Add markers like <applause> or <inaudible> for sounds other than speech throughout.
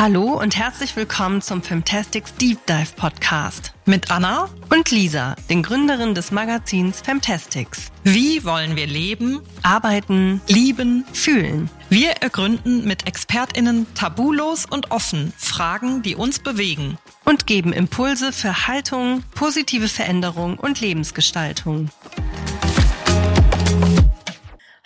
Hallo und herzlich willkommen zum Femtastics Deep Dive Podcast mit Anna und Lisa, den Gründerinnen des Magazins Femtastics. Wie wollen wir leben, Arbeiten, lieben, fühlen. Wir ergründen mit ExpertInnen tabulos und offen Fragen, die uns bewegen. und geben Impulse für Haltung, positive Veränderung und Lebensgestaltung.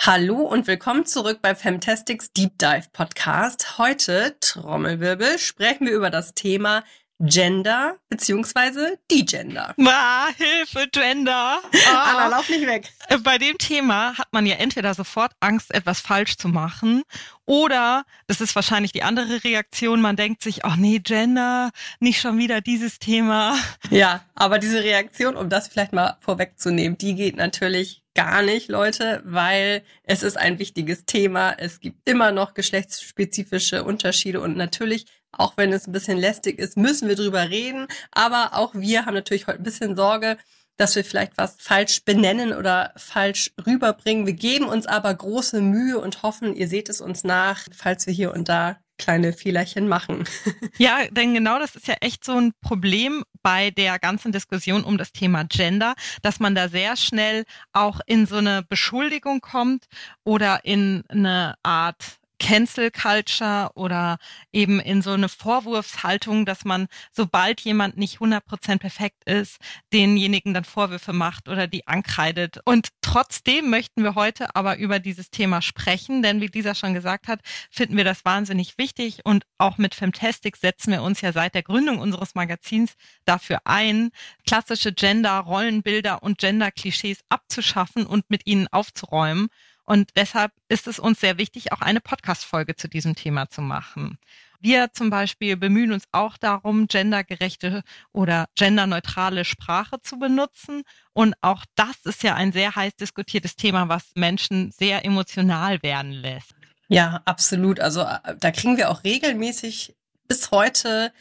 Hallo und willkommen zurück bei Femtastics Deep Dive Podcast. Heute, Trommelwirbel, sprechen wir über das Thema Gender beziehungsweise Degender. Ah, Hilfe, Gender. Anna, Ah. lauf nicht weg. Äh, Bei dem Thema hat man ja entweder sofort Angst, etwas falsch zu machen, oder das ist wahrscheinlich die andere Reaktion, man denkt sich, ach nee, Gender, nicht schon wieder dieses Thema. Ja, aber diese Reaktion, um das vielleicht mal vorwegzunehmen, die geht natürlich gar nicht, Leute, weil es ist ein wichtiges Thema. Es gibt immer noch geschlechtsspezifische Unterschiede und natürlich, auch wenn es ein bisschen lästig ist, müssen wir drüber reden. Aber auch wir haben natürlich heute ein bisschen Sorge, dass wir vielleicht was falsch benennen oder falsch rüberbringen. Wir geben uns aber große Mühe und hoffen, ihr seht es uns nach, falls wir hier und da kleine Fehlerchen machen. <laughs> Ja, denn genau das ist ja echt so ein Problem bei der ganzen Diskussion um das Thema Gender, dass man da sehr schnell auch in so eine Beschuldigung kommt oder in eine Art Cancel Culture oder eben in so eine Vorwurfshaltung, dass man, sobald jemand nicht 100% perfekt ist, denjenigen dann Vorwürfe macht oder die ankreidet. Und trotzdem möchten wir heute aber über dieses Thema sprechen, denn wie Lisa schon gesagt hat, finden wir das wahnsinnig wichtig und auch mit Femtastic setzen wir uns ja seit der Gründung unseres Magazins dafür ein, klassische Gender-Rollenbilder und Gender-Klischees abzuschaffen und mit ihnen aufzuräumen. Und deshalb ist es uns sehr wichtig, auch eine Podcast-Folge zu diesem Thema zu machen. Wir zum Beispiel bemühen uns auch darum, gendergerechte oder genderneutrale Sprache zu benutzen. Und auch das ist ja ein sehr heiß diskutiertes Thema, was Menschen sehr emotional werden lässt. Ja, absolut. Also äh, da kriegen wir auch regelmäßig bis heute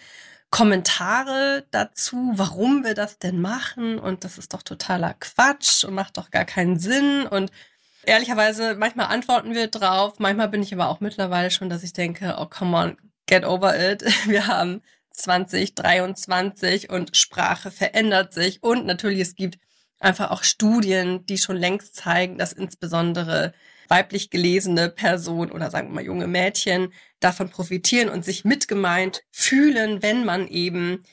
Kommentare dazu, warum wir das denn machen und das ist doch totaler Quatsch und macht doch gar keinen Sinn und ehrlicherweise manchmal antworten wir drauf, manchmal bin ich aber auch mittlerweile schon, dass ich denke, oh come on, get over it. <laughs> Wir haben 2023 und Sprache verändert sich und natürlich es gibt einfach auch Studien, die schon längst zeigen, dass insbesondere weiblich gelesene Personen oder sagen wir mal junge Mädchen davon profitieren und sich mitgemeint fühlen, wenn man eben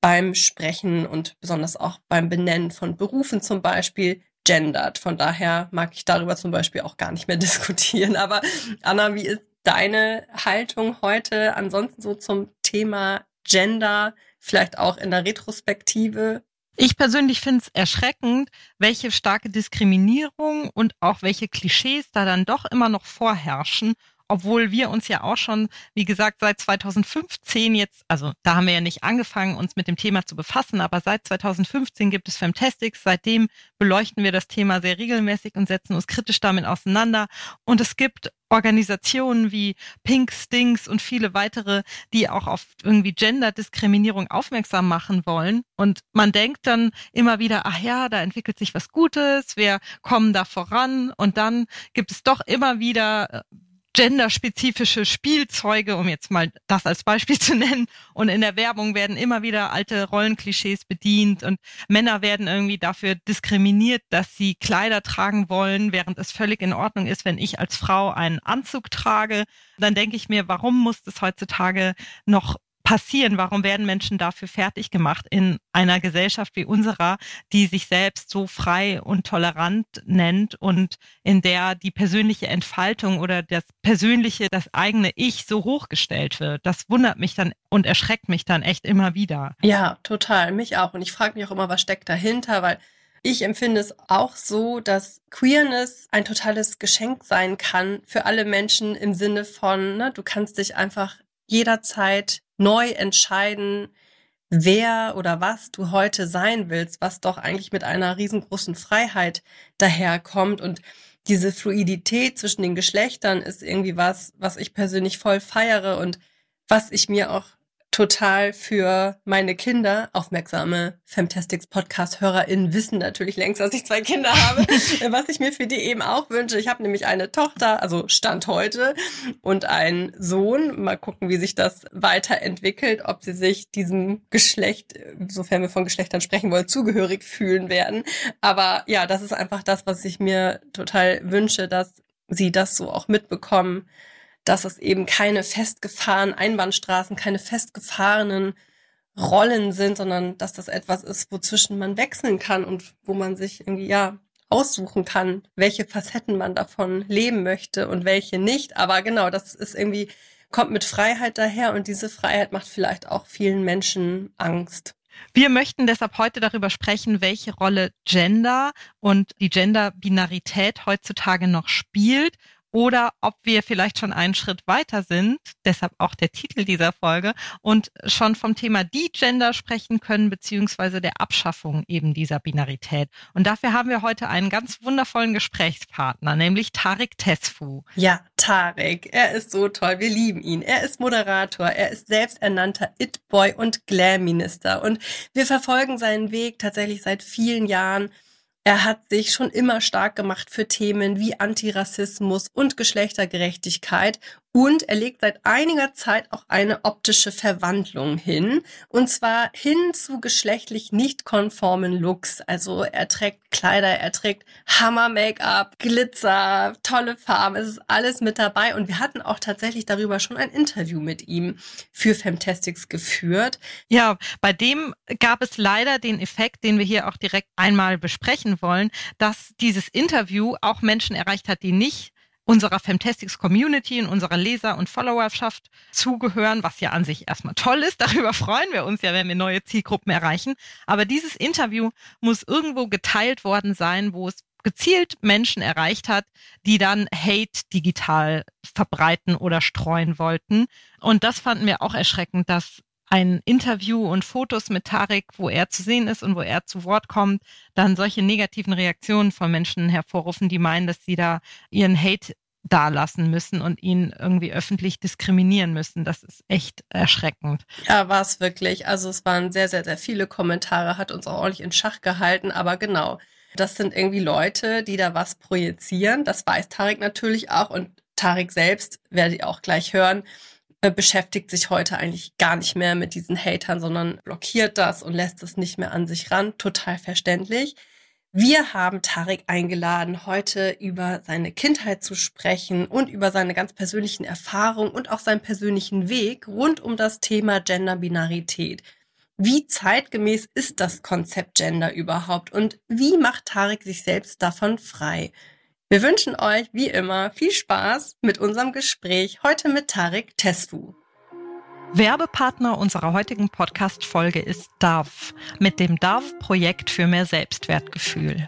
beim Sprechen und besonders auch beim Benennen von Berufen zum Beispiel gendert. Von daher mag ich darüber zum Beispiel auch gar nicht mehr <laughs> diskutieren. Aber Anna, wie ist deine Haltung heute ansonsten so zum Thema Gender, vielleicht auch in der Retrospektive? Ich persönlich finde es erschreckend, welche starke Diskriminierung und auch welche Klischees da dann doch immer noch vorherrschen, obwohl wir uns ja auch schon, wie gesagt, seit 2015 jetzt, also da haben wir ja nicht angefangen, uns mit dem Thema zu befassen, aber seit 2015 gibt es Femtastics, seitdem beleuchten wir das Thema sehr regelmäßig und setzen uns kritisch damit auseinander. Und es gibt Organisationen wie Pink Stings und viele weitere, die auch auf irgendwie Gender-Diskriminierung aufmerksam machen wollen. Und man denkt dann immer wieder, ach ja, da entwickelt sich was Gutes, wir kommen da voran. Und dann gibt es doch immer wieder äh, genderspezifische Spielzeuge, um jetzt mal das als Beispiel <laughs> zu nennen. Und in der Werbung werden immer wieder alte Rollenklischees bedient und Männer werden irgendwie dafür diskriminiert, dass sie Kleider tragen wollen, während es völlig in Ordnung ist, wenn ich als Frau einen Anzug trage. Dann denke ich mir, warum muss das heutzutage noch passieren? Warum werden Menschen dafür fertig gemacht in einer Gesellschaft wie unserer, die sich selbst so frei und tolerant nennt und in der die persönliche Entfaltung oder das persönliche, das eigene Ich so hochgestellt wird? Das wundert mich dann und erschreckt mich dann echt immer wieder. Ja, total. Mich auch. Und ich frage mich auch immer, was steckt dahinter, weil ich empfinde es auch so, dass Queerness ein totales Geschenk sein kann für alle Menschen im Sinne von, ne, du kannst dich einfach jederzeit neu entscheiden, wer oder was du heute sein willst, was doch eigentlich mit einer riesengroßen Freiheit daherkommt. Und diese Fluidität zwischen den Geschlechtern ist irgendwie was, was ich persönlich voll feiere und was ich mir auch total für meine Kinder. Aufmerksame Femtastics Podcast-HörerInnen wissen natürlich längst, dass ich zwei Kinder habe, <laughs> was ich mir für die eben auch wünsche. Ich habe nämlich eine Tochter, also Stand heute, und einen Sohn. Mal gucken, wie sich das weiterentwickelt, ob sie sich diesem Geschlecht, sofern wir von Geschlechtern sprechen wollen, zugehörig fühlen werden. Aber ja, das ist einfach das, was ich mir total wünsche, dass sie das so auch mitbekommen dass es eben keine festgefahrenen Einbahnstraßen, keine festgefahrenen Rollen sind, sondern dass das etwas ist, wozwischen man wechseln kann und wo man sich irgendwie, ja, aussuchen kann, welche Facetten man davon leben möchte und welche nicht. Aber genau, das ist irgendwie, kommt mit Freiheit daher und diese Freiheit macht vielleicht auch vielen Menschen Angst. Wir möchten deshalb heute darüber sprechen, welche Rolle Gender und die Gender-Binarität heutzutage noch spielt oder ob wir vielleicht schon einen Schritt weiter sind, deshalb auch der Titel dieser Folge, und schon vom Thema Die-Gender sprechen können, beziehungsweise der Abschaffung eben dieser Binarität. Und dafür haben wir heute einen ganz wundervollen Gesprächspartner, nämlich Tarek Tesfu. Ja, Tarek, er ist so toll, wir lieben ihn. Er ist Moderator, er ist selbsternannter It-Boy und Glam-Minister und wir verfolgen seinen Weg tatsächlich seit vielen Jahren er hat sich schon immer stark gemacht für Themen wie Antirassismus und Geschlechtergerechtigkeit und er legt seit einiger Zeit auch eine optische Verwandlung hin. Und zwar hin zu geschlechtlich nicht konformen Looks. Also er trägt Kleider, er trägt Hammer-Make-up, Glitzer, tolle Farben. Es ist alles mit dabei. Und wir hatten auch tatsächlich darüber schon ein Interview mit ihm für Femtastics geführt. Ja, bei dem gab es leider den Effekt, den wir hier auch direkt einmal besprechen wollen, dass dieses Interview auch Menschen erreicht hat, die nicht unserer Femtastics Community, in unserer Leser- und Followerschaft zugehören, was ja an sich erstmal toll ist. <laughs> Darüber freuen wir uns ja, wenn wir neue Zielgruppen erreichen. Aber dieses Interview muss irgendwo geteilt worden sein, wo es gezielt Menschen erreicht hat, die dann Hate digital verbreiten oder streuen wollten. Und das fanden wir auch erschreckend, dass ein Interview und Fotos mit Tarek, wo er zu sehen ist und wo er zu Wort kommt, dann solche negativen Reaktionen von Menschen hervorrufen, die meinen, dass sie da ihren Hate dalassen müssen und ihn irgendwie öffentlich diskriminieren müssen. Das ist echt erschreckend. Ja, war es wirklich. Also es waren sehr, sehr, sehr viele Kommentare, hat uns auch ordentlich in Schach gehalten, aber genau. Das sind irgendwie Leute, die da was projizieren. Das weiß Tarek natürlich auch und Tarek selbst, werde ich auch gleich hören, äh, beschäftigt sich heute eigentlich gar nicht mehr mit diesen Hatern, sondern blockiert das und lässt es nicht mehr an sich ran. Total verständlich. Wir haben Tarek eingeladen, heute über seine Kindheit zu sprechen und über seine ganz persönlichen Erfahrungen und auch seinen persönlichen Weg rund um das Thema Genderbinarität. Wie zeitgemäß ist das Konzept Gender überhaupt und wie macht Tarek sich selbst davon frei? Wir wünschen euch wie immer viel Spaß mit unserem Gespräch heute mit Tarek Tesfu. Werbepartner unserer heutigen Podcast-Folge ist DAV mit dem DAV-Projekt für mehr Selbstwertgefühl.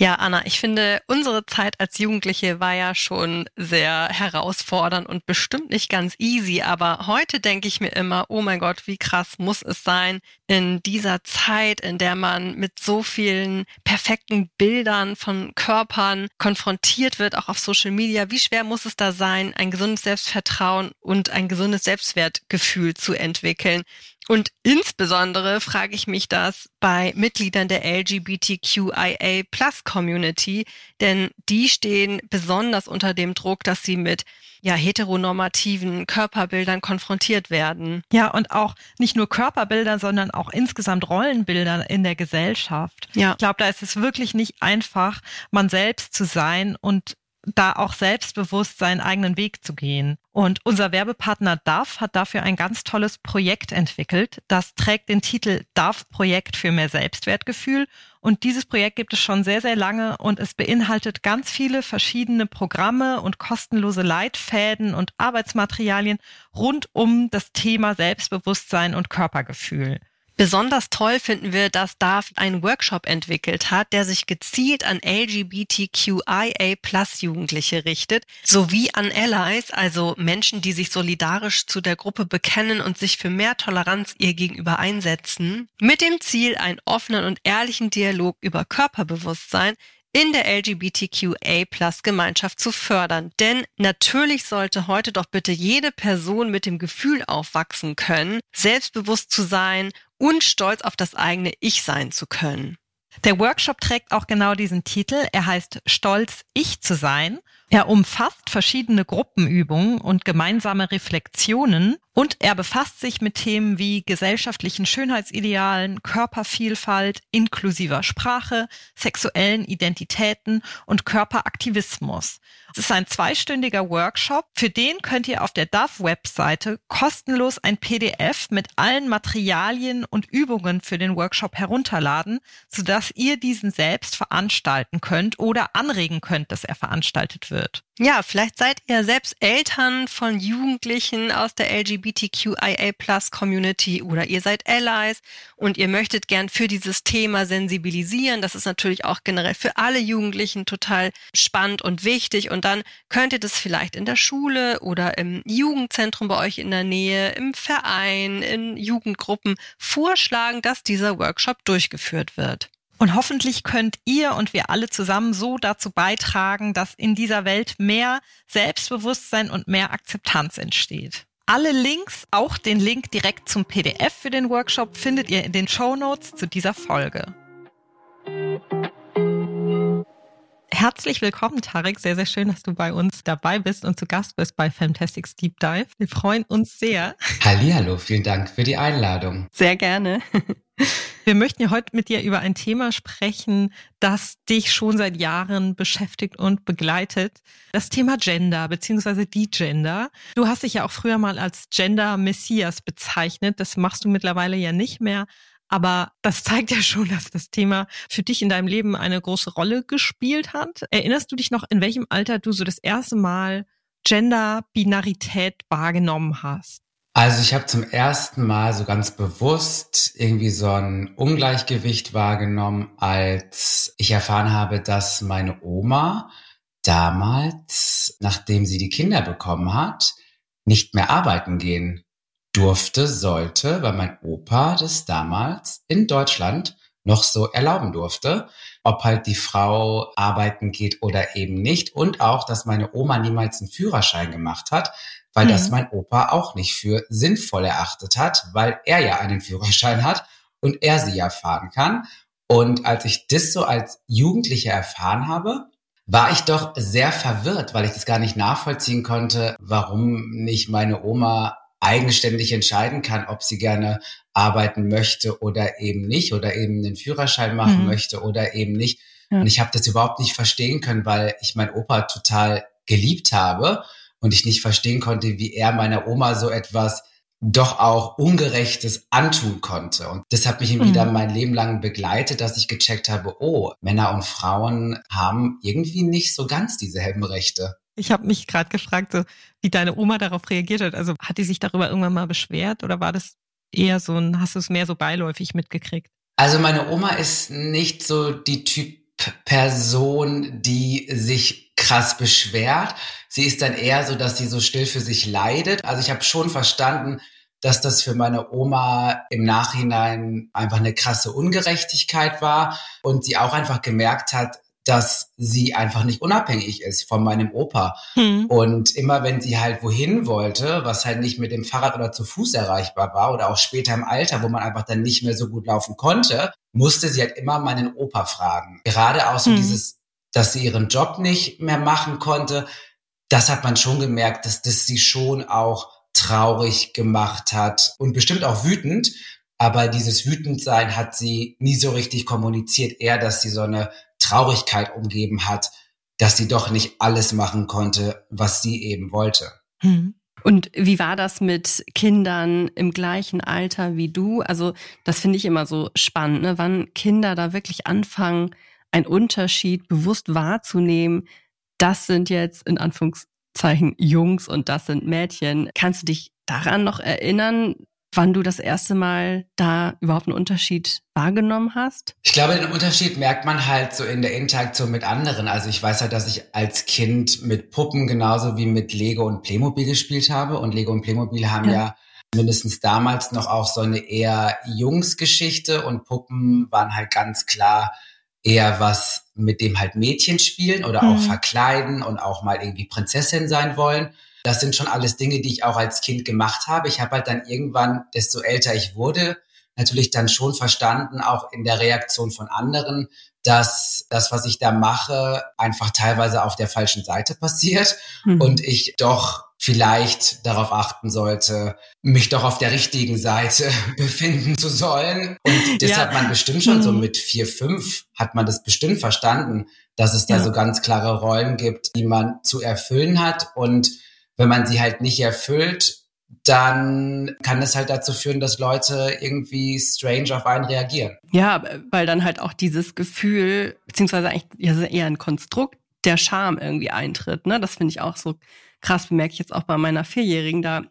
Ja, Anna, ich finde, unsere Zeit als Jugendliche war ja schon sehr herausfordernd und bestimmt nicht ganz easy. Aber heute denke ich mir immer, oh mein Gott, wie krass muss es sein, in dieser Zeit, in der man mit so vielen perfekten Bildern von Körpern konfrontiert wird, auch auf Social Media. Wie schwer muss es da sein, ein gesundes Selbstvertrauen und ein gesundes Selbstwertgefühl zu entwickeln? Und insbesondere frage ich mich das bei Mitgliedern der LGBTQIA Plus Community, denn die stehen besonders unter dem Druck, dass sie mit ja, heteronormativen Körperbildern konfrontiert werden. Ja, und auch nicht nur Körperbilder, sondern auch insgesamt Rollenbilder in der Gesellschaft. Ja. Ich glaube, da ist es wirklich nicht einfach, man selbst zu sein und da auch selbstbewusst seinen eigenen Weg zu gehen. Und unser Werbepartner DAF hat dafür ein ganz tolles Projekt entwickelt. Das trägt den Titel DAF Projekt für mehr Selbstwertgefühl. Und dieses Projekt gibt es schon sehr, sehr lange und es beinhaltet ganz viele verschiedene Programme und kostenlose Leitfäden und Arbeitsmaterialien rund um das Thema Selbstbewusstsein und Körpergefühl. Besonders toll finden wir, dass DARF einen Workshop entwickelt hat, der sich gezielt an LGBTQIA Plus Jugendliche richtet, sowie an Allies, also Menschen, die sich solidarisch zu der Gruppe bekennen und sich für mehr Toleranz ihr gegenüber einsetzen, mit dem Ziel, einen offenen und ehrlichen Dialog über Körperbewusstsein in der LGBTQA-Plus-Gemeinschaft zu fördern. Denn natürlich sollte heute doch bitte jede Person mit dem Gefühl aufwachsen können, selbstbewusst zu sein und stolz auf das eigene Ich sein zu können. Der Workshop trägt auch genau diesen Titel. Er heißt Stolz, ich zu sein. Er umfasst verschiedene Gruppenübungen und gemeinsame Reflexionen und er befasst sich mit Themen wie gesellschaftlichen Schönheitsidealen, Körpervielfalt, inklusiver Sprache, sexuellen Identitäten und Körperaktivismus. Es ist ein zweistündiger Workshop. Für den könnt ihr auf der DAF-Webseite kostenlos ein PDF mit allen Materialien und Übungen für den Workshop herunterladen, sodass ihr diesen selbst veranstalten könnt oder anregen könnt, dass er veranstaltet wird. Ja, vielleicht seid ihr selbst Eltern von Jugendlichen aus der LGBTQIA Plus Community oder ihr seid Allies und ihr möchtet gern für dieses Thema sensibilisieren. Das ist natürlich auch generell für alle Jugendlichen total spannend und wichtig. Und dann könnt ihr das vielleicht in der Schule oder im Jugendzentrum bei euch in der Nähe, im Verein, in Jugendgruppen vorschlagen, dass dieser Workshop durchgeführt wird. Und hoffentlich könnt ihr und wir alle zusammen so dazu beitragen, dass in dieser Welt mehr Selbstbewusstsein und mehr Akzeptanz entsteht. Alle Links, auch den Link direkt zum PDF für den Workshop, findet ihr in den Show Notes zu dieser Folge. Herzlich willkommen, Tarek. Sehr, sehr schön, dass du bei uns dabei bist und zu Gast bist bei Fantastics Deep Dive. Wir freuen uns sehr. Hallihallo, vielen Dank für die Einladung. Sehr gerne. Wir möchten ja heute mit dir über ein Thema sprechen, das dich schon seit Jahren beschäftigt und begleitet. Das Thema Gender beziehungsweise die Gender. Du hast dich ja auch früher mal als Gender Messias bezeichnet. Das machst du mittlerweile ja nicht mehr. Aber das zeigt ja schon, dass das Thema für dich in deinem Leben eine große Rolle gespielt hat. Erinnerst du dich noch, in welchem Alter du so das erste Mal Gender-Binarität wahrgenommen hast? Also ich habe zum ersten Mal so ganz bewusst irgendwie so ein Ungleichgewicht wahrgenommen, als ich erfahren habe, dass meine Oma damals, nachdem sie die Kinder bekommen hat, nicht mehr arbeiten gehen durfte, sollte, weil mein Opa das damals in Deutschland noch so erlauben durfte, ob halt die Frau arbeiten geht oder eben nicht. Und auch, dass meine Oma niemals einen Führerschein gemacht hat, weil mhm. das mein Opa auch nicht für sinnvoll erachtet hat, weil er ja einen Führerschein hat und er sie ja fahren kann. Und als ich das so als Jugendlicher erfahren habe, war ich doch sehr verwirrt, weil ich das gar nicht nachvollziehen konnte, warum nicht meine Oma eigenständig entscheiden kann, ob sie gerne arbeiten möchte oder eben nicht oder eben den Führerschein machen mhm. möchte oder eben nicht. Ja. Und ich habe das überhaupt nicht verstehen können, weil ich meinen Opa total geliebt habe und ich nicht verstehen konnte, wie er meiner Oma so etwas doch auch Ungerechtes antun konnte. Und das hat mich mhm. wieder mein Leben lang begleitet, dass ich gecheckt habe, oh, Männer und Frauen haben irgendwie nicht so ganz dieselben Rechte. Ich habe mich gerade gefragt, so, wie deine Oma darauf reagiert hat. Also hat die sich darüber irgendwann mal beschwert oder war das eher so ein, hast du es mehr so beiläufig mitgekriegt? Also meine Oma ist nicht so die Typ Person, die sich krass beschwert. Sie ist dann eher so, dass sie so still für sich leidet. Also ich habe schon verstanden, dass das für meine Oma im Nachhinein einfach eine krasse Ungerechtigkeit war und sie auch einfach gemerkt hat, dass sie einfach nicht unabhängig ist von meinem Opa. Hm. Und immer wenn sie halt wohin wollte, was halt nicht mit dem Fahrrad oder zu Fuß erreichbar war oder auch später im Alter, wo man einfach dann nicht mehr so gut laufen konnte, musste sie halt immer meinen Opa fragen. Gerade auch so hm. dieses, dass sie ihren Job nicht mehr machen konnte, das hat man schon gemerkt, dass das sie schon auch traurig gemacht hat und bestimmt auch wütend. Aber dieses Wütendsein hat sie nie so richtig kommuniziert, eher, dass sie so eine Traurigkeit umgeben hat, dass sie doch nicht alles machen konnte, was sie eben wollte. Hm. Und wie war das mit Kindern im gleichen Alter wie du? Also das finde ich immer so spannend, ne? wann Kinder da wirklich anfangen, einen Unterschied bewusst wahrzunehmen. Das sind jetzt in Anführungszeichen Jungs und das sind Mädchen. Kannst du dich daran noch erinnern, wann du das erste Mal da überhaupt einen Unterschied wahrgenommen hast? Ich glaube, den Unterschied merkt man halt so in der Interaktion mit anderen. Also ich weiß halt, dass ich als Kind mit Puppen genauso wie mit Lego und Playmobil gespielt habe. Und Lego und Playmobil haben ja, ja mindestens damals noch auch so eine eher Jungsgeschichte und Puppen waren halt ganz klar eher was, mit dem halt Mädchen spielen oder Mhm. auch verkleiden und auch mal irgendwie Prinzessin sein wollen. Das sind schon alles Dinge, die ich auch als Kind gemacht habe. Ich habe halt dann irgendwann, desto älter ich wurde, natürlich dann schon verstanden, auch in der Reaktion von anderen, dass das, was ich da mache, einfach teilweise auf der falschen Seite passiert Mhm. und ich doch vielleicht darauf achten sollte, mich doch auf der richtigen Seite <laughs> befinden zu sollen. Und das Ja. hat man bestimmt schon so Mhm. mit vier, fünf hat man das bestimmt verstanden, dass es da Ja. so ganz klare Rollen gibt, die man zu erfüllen hat. Und wenn man sie halt nicht erfüllt, dann kann es halt dazu führen, dass Leute irgendwie strange auf einen reagieren. Ja, weil dann halt auch dieses Gefühl, beziehungsweise eigentlich ja, eher ein Konstrukt der Scham irgendwie eintritt. Ne? Das finde ich auch so krass, bemerke ich jetzt auch bei meiner Vierjährigen. Da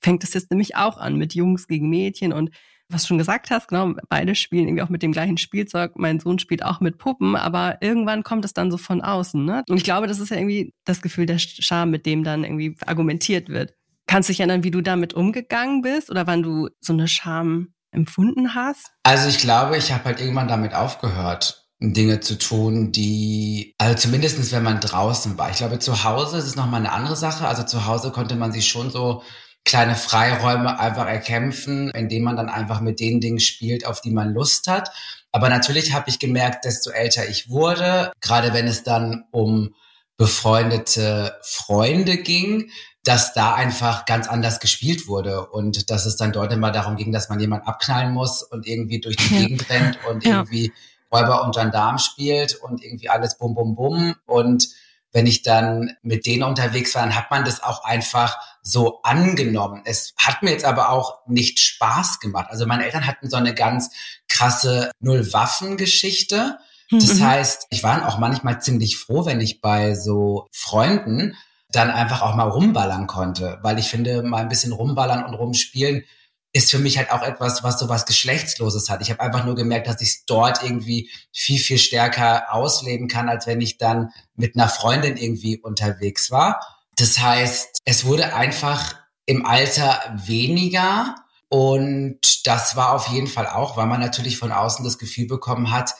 fängt es jetzt nämlich auch an mit Jungs gegen Mädchen und was du schon gesagt hast, genau, beide spielen irgendwie auch mit dem gleichen Spielzeug. Mein Sohn spielt auch mit Puppen, aber irgendwann kommt es dann so von außen. Ne? Und ich glaube, das ist ja irgendwie das Gefühl der Scham, mit dem dann irgendwie argumentiert wird. Kannst du dich erinnern, wie du damit umgegangen bist oder wann du so eine Scham empfunden hast? Also ich glaube, ich habe halt irgendwann damit aufgehört, Dinge zu tun, die, also zumindestens wenn man draußen war. Ich glaube, zu Hause ist es nochmal eine andere Sache. Also zu Hause konnte man sich schon so kleine Freiräume einfach erkämpfen, indem man dann einfach mit den Dingen spielt, auf die man Lust hat. Aber natürlich habe ich gemerkt, desto älter ich wurde, gerade wenn es dann um befreundete Freunde ging, dass da einfach ganz anders gespielt wurde und dass es dann dort immer darum ging, dass man jemanden abknallen muss und irgendwie durch die. Gegend rennt und Ja. irgendwie Räuber und Gendarm spielt und irgendwie alles bum bum bum und wenn ich dann mit denen unterwegs war, dann hat man das auch einfach so angenommen. Es hat mir jetzt aber auch nicht Spaß gemacht. Also meine Eltern hatten so eine ganz krasse Null-Waffen-Geschichte. Das Mhm. heißt, ich war auch manchmal ziemlich froh, wenn ich bei so Freunden dann einfach auch mal rumballern konnte, weil ich finde, mal ein bisschen rumballern und rumspielen ist für mich halt auch etwas, was so was Geschlechtsloses hat. Ich habe einfach nur gemerkt, dass ich es dort irgendwie viel, viel stärker ausleben kann, als wenn ich dann mit einer Freundin irgendwie unterwegs war. Das heißt, es wurde einfach im Alter weniger und das war auf jeden Fall auch, weil man natürlich von außen das Gefühl bekommen hat,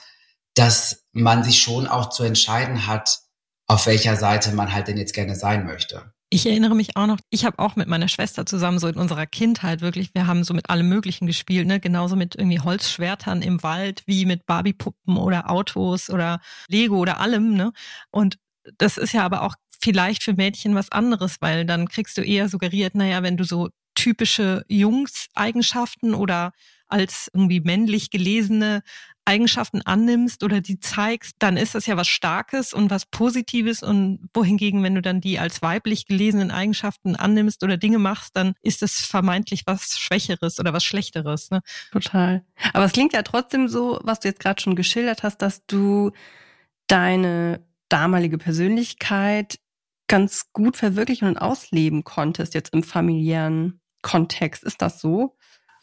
dass man sich schon auch zu entscheiden hat, auf welcher Seite man halt denn jetzt gerne sein möchte. Ich erinnere mich auch noch, ich habe auch mit meiner Schwester zusammen so in unserer Kindheit wirklich, wir haben so mit allem Möglichen gespielt, ne? genauso mit irgendwie Holzschwertern im Wald wie mit Barbiepuppen oder Autos oder Lego oder allem. Ne? Und das ist ja aber auch vielleicht für Mädchen was anderes, weil dann kriegst du eher suggeriert, naja, wenn du so typische Jungs-Eigenschaften oder als irgendwie männlich gelesene Eigenschaften annimmst oder die zeigst, dann ist das ja was Starkes und was Positives und wohingegen, wenn du dann die als weiblich gelesenen Eigenschaften annimmst oder Dinge machst, dann ist es vermeintlich was Schwächeres oder was Schlechteres. Ne? Total. Aber es klingt ja trotzdem so, was du jetzt gerade schon geschildert hast, dass du deine damalige Persönlichkeit ganz gut verwirklichen und ausleben konntest, jetzt im familiären Kontext. Ist das so?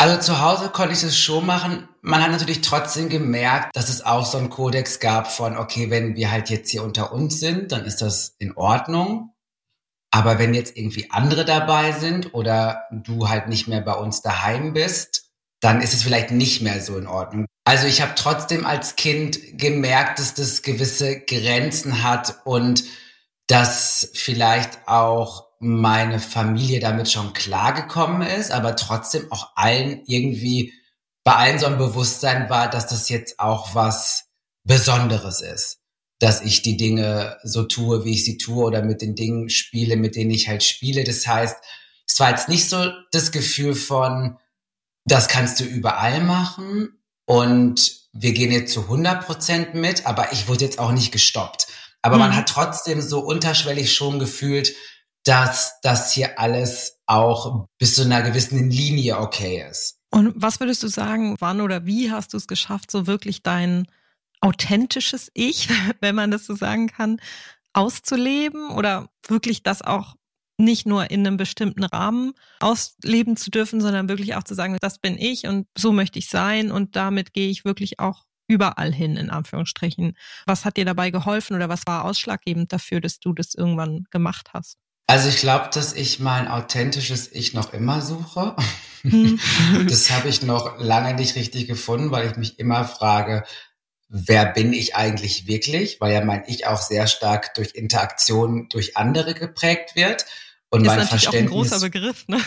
Also zu Hause konnte ich das schon machen. Man hat natürlich trotzdem gemerkt, dass es auch so einen Kodex gab von, okay, wenn wir halt jetzt hier unter uns sind, dann ist das in Ordnung. Aber wenn jetzt irgendwie andere dabei sind oder du halt nicht mehr bei uns daheim bist, dann ist es vielleicht nicht mehr so in Ordnung. Also ich habe trotzdem als Kind gemerkt, dass das gewisse Grenzen hat und dass vielleicht auch meine Familie damit schon klargekommen ist, aber trotzdem auch allen irgendwie bei allen so ein Bewusstsein war, dass das jetzt auch was Besonderes ist, dass ich die Dinge so tue, wie ich sie tue oder mit den Dingen spiele, mit denen ich halt spiele. Das heißt, es war jetzt nicht so das Gefühl von, das kannst du überall machen und wir gehen jetzt zu 100 Prozent mit, aber ich wurde jetzt auch nicht gestoppt. Aber man Mhm. hat trotzdem so unterschwellig schon gefühlt, dass das hier alles auch bis zu einer gewissen Linie okay ist. Und was würdest du sagen, wann oder wie hast du es geschafft, so wirklich dein authentisches Ich, <laughs> wenn man das so sagen kann, auszuleben oder wirklich das auch nicht nur in einem bestimmten Rahmen ausleben zu dürfen, sondern wirklich auch zu sagen, das bin ich und so möchte ich sein und damit gehe ich wirklich auch überall hin, in Anführungsstrichen. Was hat dir dabei geholfen oder was war ausschlaggebend dafür, dass du das irgendwann gemacht hast? Also ich glaube, dass ich mein authentisches Ich noch immer suche. <laughs> Das habe ich noch lange nicht richtig gefunden, weil ich mich immer frage, wer bin ich eigentlich wirklich, weil ja mein Ich auch sehr stark durch Interaktion durch andere geprägt wird. Und ist mein natürlich Verständnis auch ein großer Begriff, ne?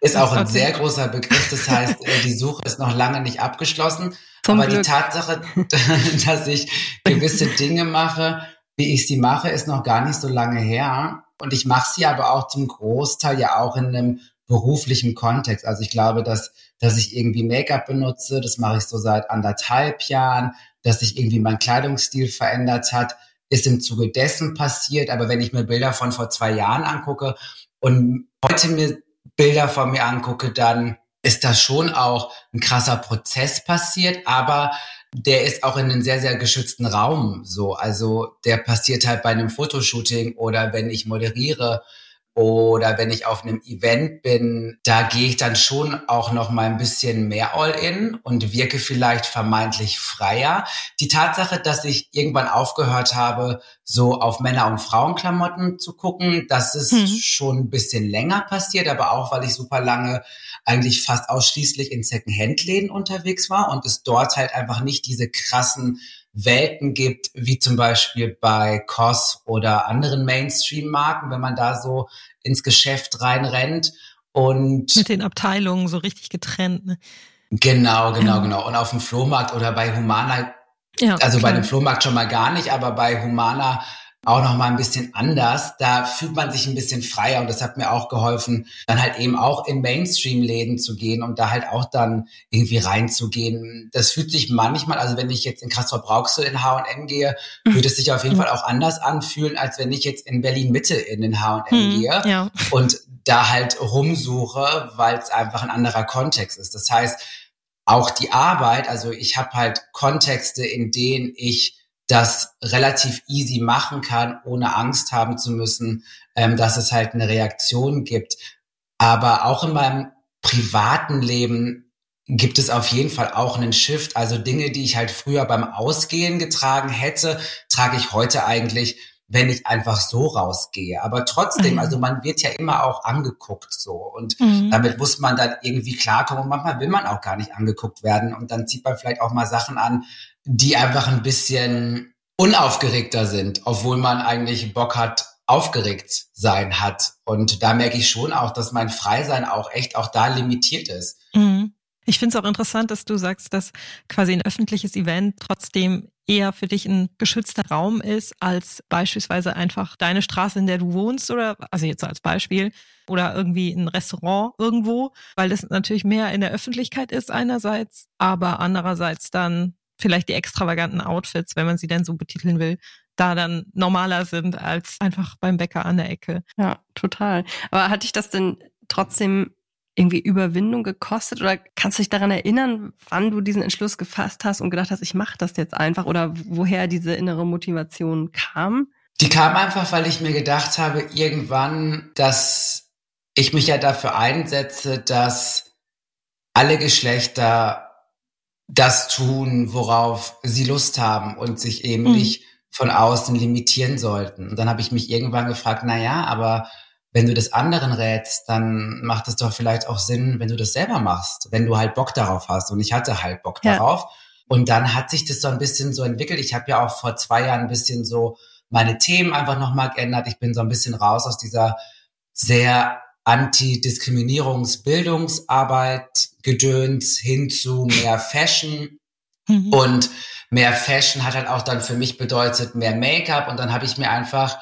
ist auch ein sehr großer Begriff. Das heißt, äh, die Suche ist noch lange nicht abgeschlossen. Zum Aber Glück. die Tatsache, <laughs> dass ich gewisse Dinge mache, wie ich sie mache, ist noch gar nicht so lange her. Und ich mache sie aber auch zum Großteil ja auch in einem beruflichen Kontext. Also ich glaube, dass, dass ich irgendwie Make-up benutze, das mache ich so seit anderthalb Jahren, dass sich irgendwie mein Kleidungsstil verändert hat, ist im Zuge dessen passiert. Aber wenn ich mir Bilder von vor zwei Jahren angucke und heute mir Bilder von mir angucke, dann ist da schon auch ein krasser Prozess passiert, aber der ist auch in einem sehr, sehr geschützten Raum so. Also der passiert halt bei einem Fotoshooting oder wenn ich moderiere oder wenn ich auf einem Event bin, da gehe ich dann schon auch noch mal ein bisschen mehr all in und wirke vielleicht vermeintlich freier. Die Tatsache, dass ich irgendwann aufgehört habe, so auf Männer- und Frauenklamotten zu gucken, das ist Mhm. schon ein bisschen länger passiert, aber auch, weil ich super lange eigentlich fast ausschließlich in Second-Hand-Läden unterwegs war und es dort halt einfach nicht diese krassen Welten gibt, wie zum Beispiel bei COS oder anderen Mainstream-Marken, wenn man da so ins Geschäft reinrennt. Und Mit den Abteilungen so richtig getrennt. Ne? genau, genau, genau. Und auf dem Flohmarkt oder bei Humana, Ja, also bei klar. dem Flohmarkt schon mal gar nicht, aber bei Humana auch noch mal ein bisschen anders. Da fühlt man sich ein bisschen freier und das hat mir auch geholfen, dann halt eben auch in Mainstream-Läden zu gehen und da halt auch dann irgendwie reinzugehen. Das fühlt sich manchmal, also wenn ich jetzt in Castrop Rauxel in H&M gehe, würde es sich auf jeden Mhm. Fall auch anders anfühlen, als wenn ich jetzt in Berlin Mitte in den H&M Hm, gehe ja. und da halt rumsuche, weil es einfach ein anderer Kontext ist. Das heißt, auch die Arbeit, also ich habe halt Kontexte, in denen ich das relativ easy machen kann, ohne Angst haben zu müssen, ähm, dass es halt eine Reaktion gibt. Aber auch in meinem privaten Leben gibt es auf jeden Fall auch einen Shift. Also Dinge, die ich halt früher beim Ausgehen getragen hätte, trage ich heute eigentlich, wenn ich einfach so rausgehe. Aber trotzdem, Mhm. also man wird ja immer auch angeguckt so. Und Mhm. damit muss man dann irgendwie klarkommen. Und manchmal will man auch gar nicht angeguckt werden. Und dann zieht man vielleicht auch mal Sachen an, die einfach ein bisschen unaufgeregter sind, obwohl man eigentlich Bock hat, aufgeregt sein hat. Und da merke ich schon auch, dass mein Freisein auch echt auch da limitiert ist. Mhm. Ich finde es auch interessant, dass du sagst, dass quasi ein öffentliches Event trotzdem eher für dich ein geschützter Raum ist, als beispielsweise einfach deine Straße, in der du wohnst oder, also jetzt als Beispiel, oder irgendwie ein Restaurant irgendwo, weil das natürlich mehr in der Öffentlichkeit ist einerseits, aber andererseits dann vielleicht die extravaganten Outfits, wenn man sie denn so betiteln will, da dann normaler sind als einfach beim Bäcker an der Ecke. Ja, total. Aber hat dich das denn trotzdem irgendwie Überwindung gekostet oder kannst du dich daran erinnern, wann du diesen Entschluss gefasst hast und gedacht hast, ich mache das jetzt einfach oder woher diese innere Motivation kam? Die kam einfach, weil ich mir gedacht habe, irgendwann, dass ich mich ja dafür einsetze, dass alle Geschlechter das tun, worauf sie Lust haben und sich eben Mhm. nicht von außen limitieren sollten. Und dann habe ich mich irgendwann gefragt, na ja, aber wenn du das anderen rätst, dann macht es doch vielleicht auch Sinn, wenn du das selber machst, wenn du halt Bock darauf hast. Und ich hatte halt Bock Ja. darauf. Und dann hat sich das so ein bisschen so entwickelt. Ich habe ja auch vor zwei Jahren ein bisschen so meine Themen einfach nochmal geändert. Ich bin so ein bisschen raus aus dieser sehr Antidiskriminierungsbildungsarbeit gedöns hin zu mehr Fashion. Mhm. Und mehr Fashion hat halt auch dann für mich bedeutet mehr Make-up. Und dann habe ich mir einfach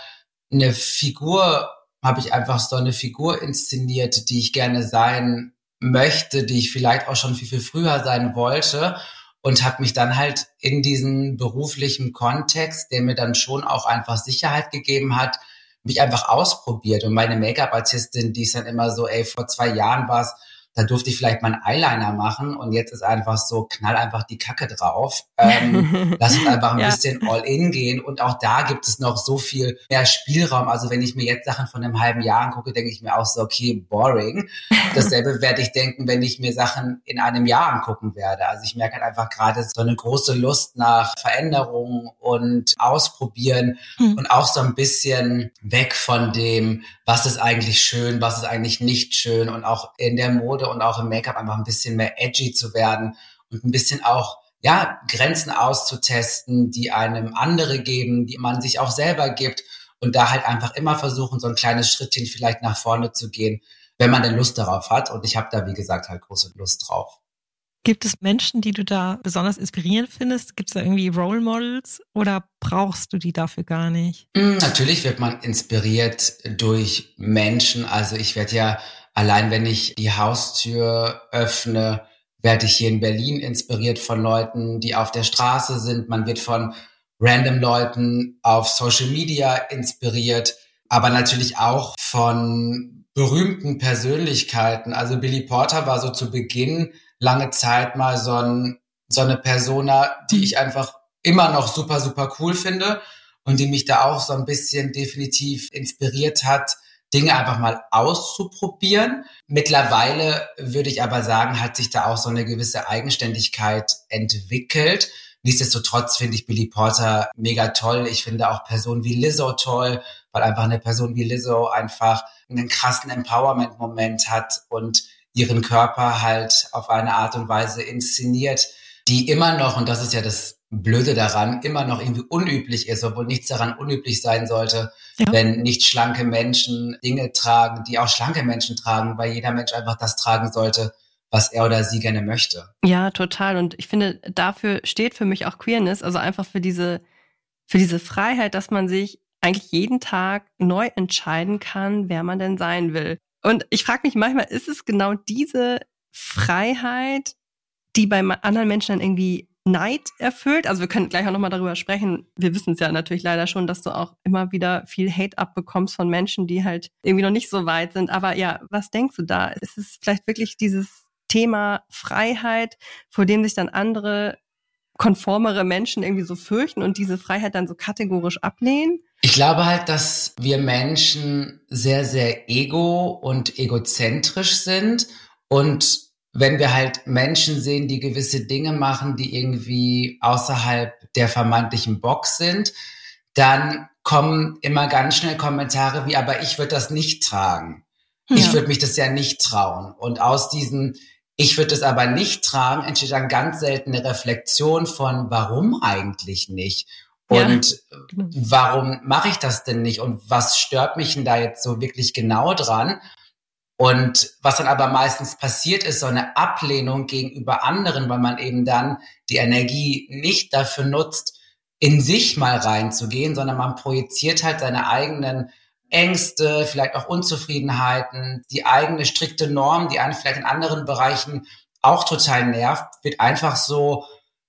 eine Figur, habe ich einfach so eine Figur inszeniert, die ich gerne sein möchte, die ich vielleicht auch schon viel, viel früher sein wollte. Und habe mich dann halt in diesen beruflichen Kontext, der mir dann schon auch einfach Sicherheit gegeben hat, mich einfach ausprobiert. Und meine Make-up-Artistin, die ist dann immer so, ey, vor zwei Jahren war's, da durfte ich vielleicht meinen Eyeliner machen und jetzt ist einfach so, knall einfach die Kacke drauf. <laughs> Ähm, lass uns einfach ein Ja. bisschen all in gehen. Und auch da gibt es noch so viel mehr Spielraum. Also wenn ich mir jetzt Sachen von einem halben Jahr angucke, denke ich mir auch so, okay, boring. Dasselbe werde ich denken, wenn ich mir Sachen in einem Jahr angucken werde. Also ich merke halt einfach gerade so eine große Lust nach Veränderung und Ausprobieren Mhm. und auch so ein bisschen weg von dem, was ist eigentlich schön, was ist eigentlich nicht schön und auch in der Mode und auch im Make-up einfach ein bisschen mehr edgy zu werden und ein bisschen auch ja, Grenzen auszutesten, die einem andere geben, die man sich auch selber gibt und da halt einfach immer versuchen, so ein kleines Schrittchen vielleicht nach vorne zu gehen, wenn man denn Lust darauf hat. Und ich habe da, wie gesagt, halt große Lust drauf. Gibt es Menschen, die du da besonders inspirierend findest? Gibt es da irgendwie Role Models oder brauchst du die dafür gar nicht? Mm, natürlich wird man inspiriert durch Menschen. Also ich werde ja allein, wenn ich die Haustür öffne, werde ich hier in Berlin inspiriert von Leuten, die auf der Straße sind. Man wird von random Leuten auf Social Media inspiriert, aber natürlich auch von berühmten Persönlichkeiten. Also Billy Porter war so zu Beginn lange Zeit mal so, ein, so eine Persona, die ich einfach immer noch super, super cool finde und die mich da auch so ein bisschen definitiv inspiriert hat, Dinge einfach mal auszuprobieren. Mittlerweile würde ich aber sagen, hat sich da auch so eine gewisse Eigenständigkeit entwickelt. Nichtsdestotrotz finde ich Billy Porter mega toll. Ich finde auch Personen wie Lizzo toll, weil einfach eine Person wie Lizzo einfach einen krassen Empowerment-Moment hat und ihren Körper halt auf eine Art und Weise inszeniert, die immer noch, und das ist ja das Blöde daran, immer noch irgendwie unüblich ist, obwohl nichts daran unüblich sein sollte, ja. wenn nicht schlanke Menschen Dinge tragen, die auch schlanke Menschen tragen, weil jeder Mensch einfach das tragen sollte, was er oder sie gerne möchte. Ja, total. Und ich finde, dafür steht für mich auch Queerness, also einfach für diese, für diese Freiheit, dass man sich eigentlich jeden Tag neu entscheiden kann, wer man denn sein will. Und ich frage mich manchmal, ist es genau diese Freiheit, die bei anderen Menschen dann irgendwie Neid erfüllt. Also wir können gleich auch nochmal darüber sprechen. Wir wissen es ja natürlich leider schon, dass du auch immer wieder viel Hate abbekommst von Menschen, die halt irgendwie noch nicht so weit sind. Aber ja, was denkst du da? Ist es vielleicht wirklich dieses Thema Freiheit, vor dem sich dann andere konformere Menschen irgendwie so fürchten und diese Freiheit dann so kategorisch ablehnen? Ich glaube halt, dass wir Menschen sehr, sehr ego und egozentrisch sind und wenn wir halt Menschen sehen, die gewisse Dinge machen, die irgendwie außerhalb der vermeintlichen Box sind, dann kommen immer ganz schnell Kommentare wie, aber ich würde das nicht tragen. Ja. Ich würde mich das ja nicht trauen. Und aus diesen, ich würde das aber nicht tragen, entsteht dann ganz selten eine Reflexion von, warum eigentlich nicht? Und ja, genau. warum mache ich das denn nicht? Und was stört mich denn da jetzt so wirklich genau dran? Und was dann aber meistens passiert, ist so eine Ablehnung gegenüber anderen, weil man eben dann die Energie nicht dafür nutzt, in sich mal reinzugehen, sondern man projiziert halt seine eigenen Ängste, vielleicht auch Unzufriedenheiten, die eigene strikte Norm, die einen vielleicht in anderen Bereichen auch total nervt, wird einfach so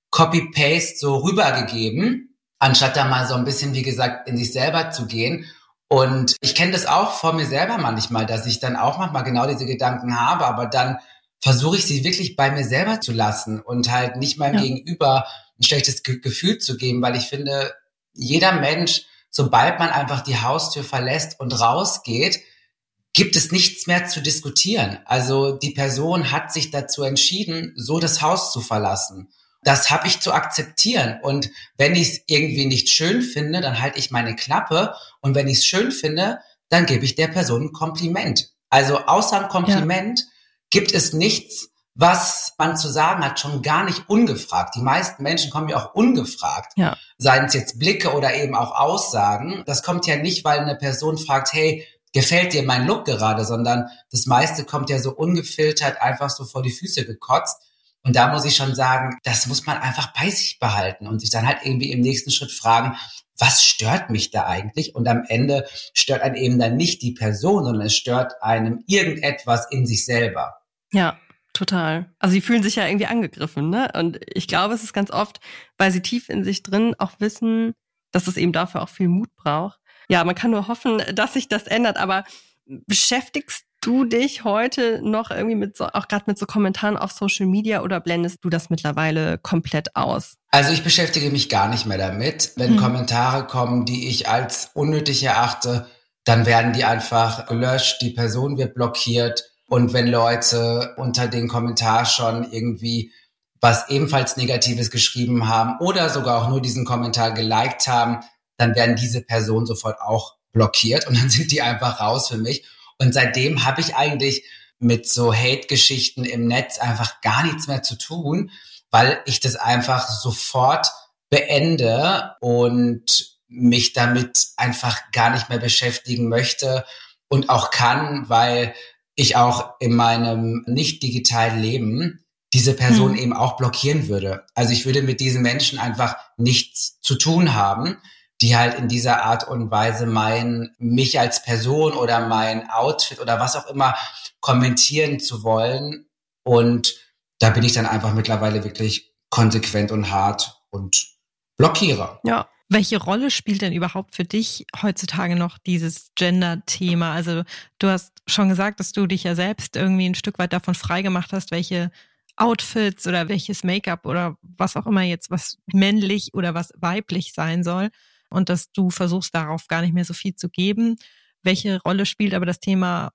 copy-paste so rübergegeben, anstatt da mal so ein bisschen, wie gesagt, in sich selber zu gehen und ich kenne das auch vor mir selber manchmal, dass ich dann auch manchmal genau diese Gedanken habe, aber dann versuche ich sie wirklich bei mir selber zu lassen und halt nicht meinem ja. Gegenüber ein schlechtes Ge Gefühl zu geben, weil ich finde, jeder Mensch, sobald man einfach die Haustür verlässt und rausgeht, gibt es nichts mehr zu diskutieren. Also die Person hat sich dazu entschieden, so das Haus zu verlassen das habe ich zu akzeptieren. Und wenn ich es irgendwie nicht schön finde, dann halte ich meine Klappe. Und wenn ich es schön finde, dann gebe ich der Person ein Kompliment. Also außer ein Kompliment ja. gibt es nichts, was man zu sagen hat, schon gar nicht ungefragt. Die meisten Menschen kommen ja auch ungefragt. Ja. Seien es jetzt Blicke oder eben auch Aussagen. Das kommt ja nicht, weil eine Person fragt, hey, gefällt dir mein Look gerade, sondern das meiste kommt ja so ungefiltert einfach so vor die Füße gekotzt. Und da muss ich schon sagen, das muss man einfach bei sich behalten und sich dann halt irgendwie im nächsten Schritt fragen, was stört mich da eigentlich? Und am Ende stört einen eben dann nicht die Person, sondern es stört einem irgendetwas in sich selber. Ja, total. Also sie fühlen sich ja irgendwie angegriffen, ne? Und ich glaube, es ist ganz oft, weil sie tief in sich drin auch wissen, dass es eben dafür auch viel Mut braucht. Ja, man kann nur hoffen, dass sich das ändert, aber beschäftigst du dich heute noch irgendwie mit so, auch gerade mit so Kommentaren auf Social Media oder blendest du das mittlerweile komplett aus? Also ich beschäftige mich gar nicht mehr damit. Wenn hm. Kommentare kommen, die ich als unnötig erachte, dann werden die einfach gelöscht, die Person wird blockiert. Und wenn Leute unter den Kommentar schon irgendwie was ebenfalls Negatives geschrieben haben oder sogar auch nur diesen Kommentar geliked haben, dann werden diese Personen sofort auch blockiert und dann sind die einfach raus für mich. Und seitdem habe ich eigentlich mit so Hate-Geschichten im Netz einfach gar nichts mehr zu tun, weil ich das einfach sofort beende und mich damit einfach gar nicht mehr beschäftigen möchte und auch kann, weil ich auch in meinem nicht digitalen Leben diese Person hm. eben auch blockieren würde. Also ich würde mit diesen Menschen einfach nichts zu tun haben, die halt in dieser Art und Weise mein, mich als Person oder mein Outfit oder was auch immer kommentieren zu wollen. Und da bin ich dann einfach mittlerweile wirklich konsequent und hart und blockiere. Ja. Welche Rolle spielt denn überhaupt für dich heutzutage noch dieses Gender-Thema? Also du hast schon gesagt, dass du dich ja selbst irgendwie ein Stück weit davon freigemacht hast, welche Outfits oder welches Make-up oder was auch immer jetzt, was männlich oder was weiblich sein soll und dass du versuchst darauf gar nicht mehr so viel zu geben. Welche Rolle spielt aber das Thema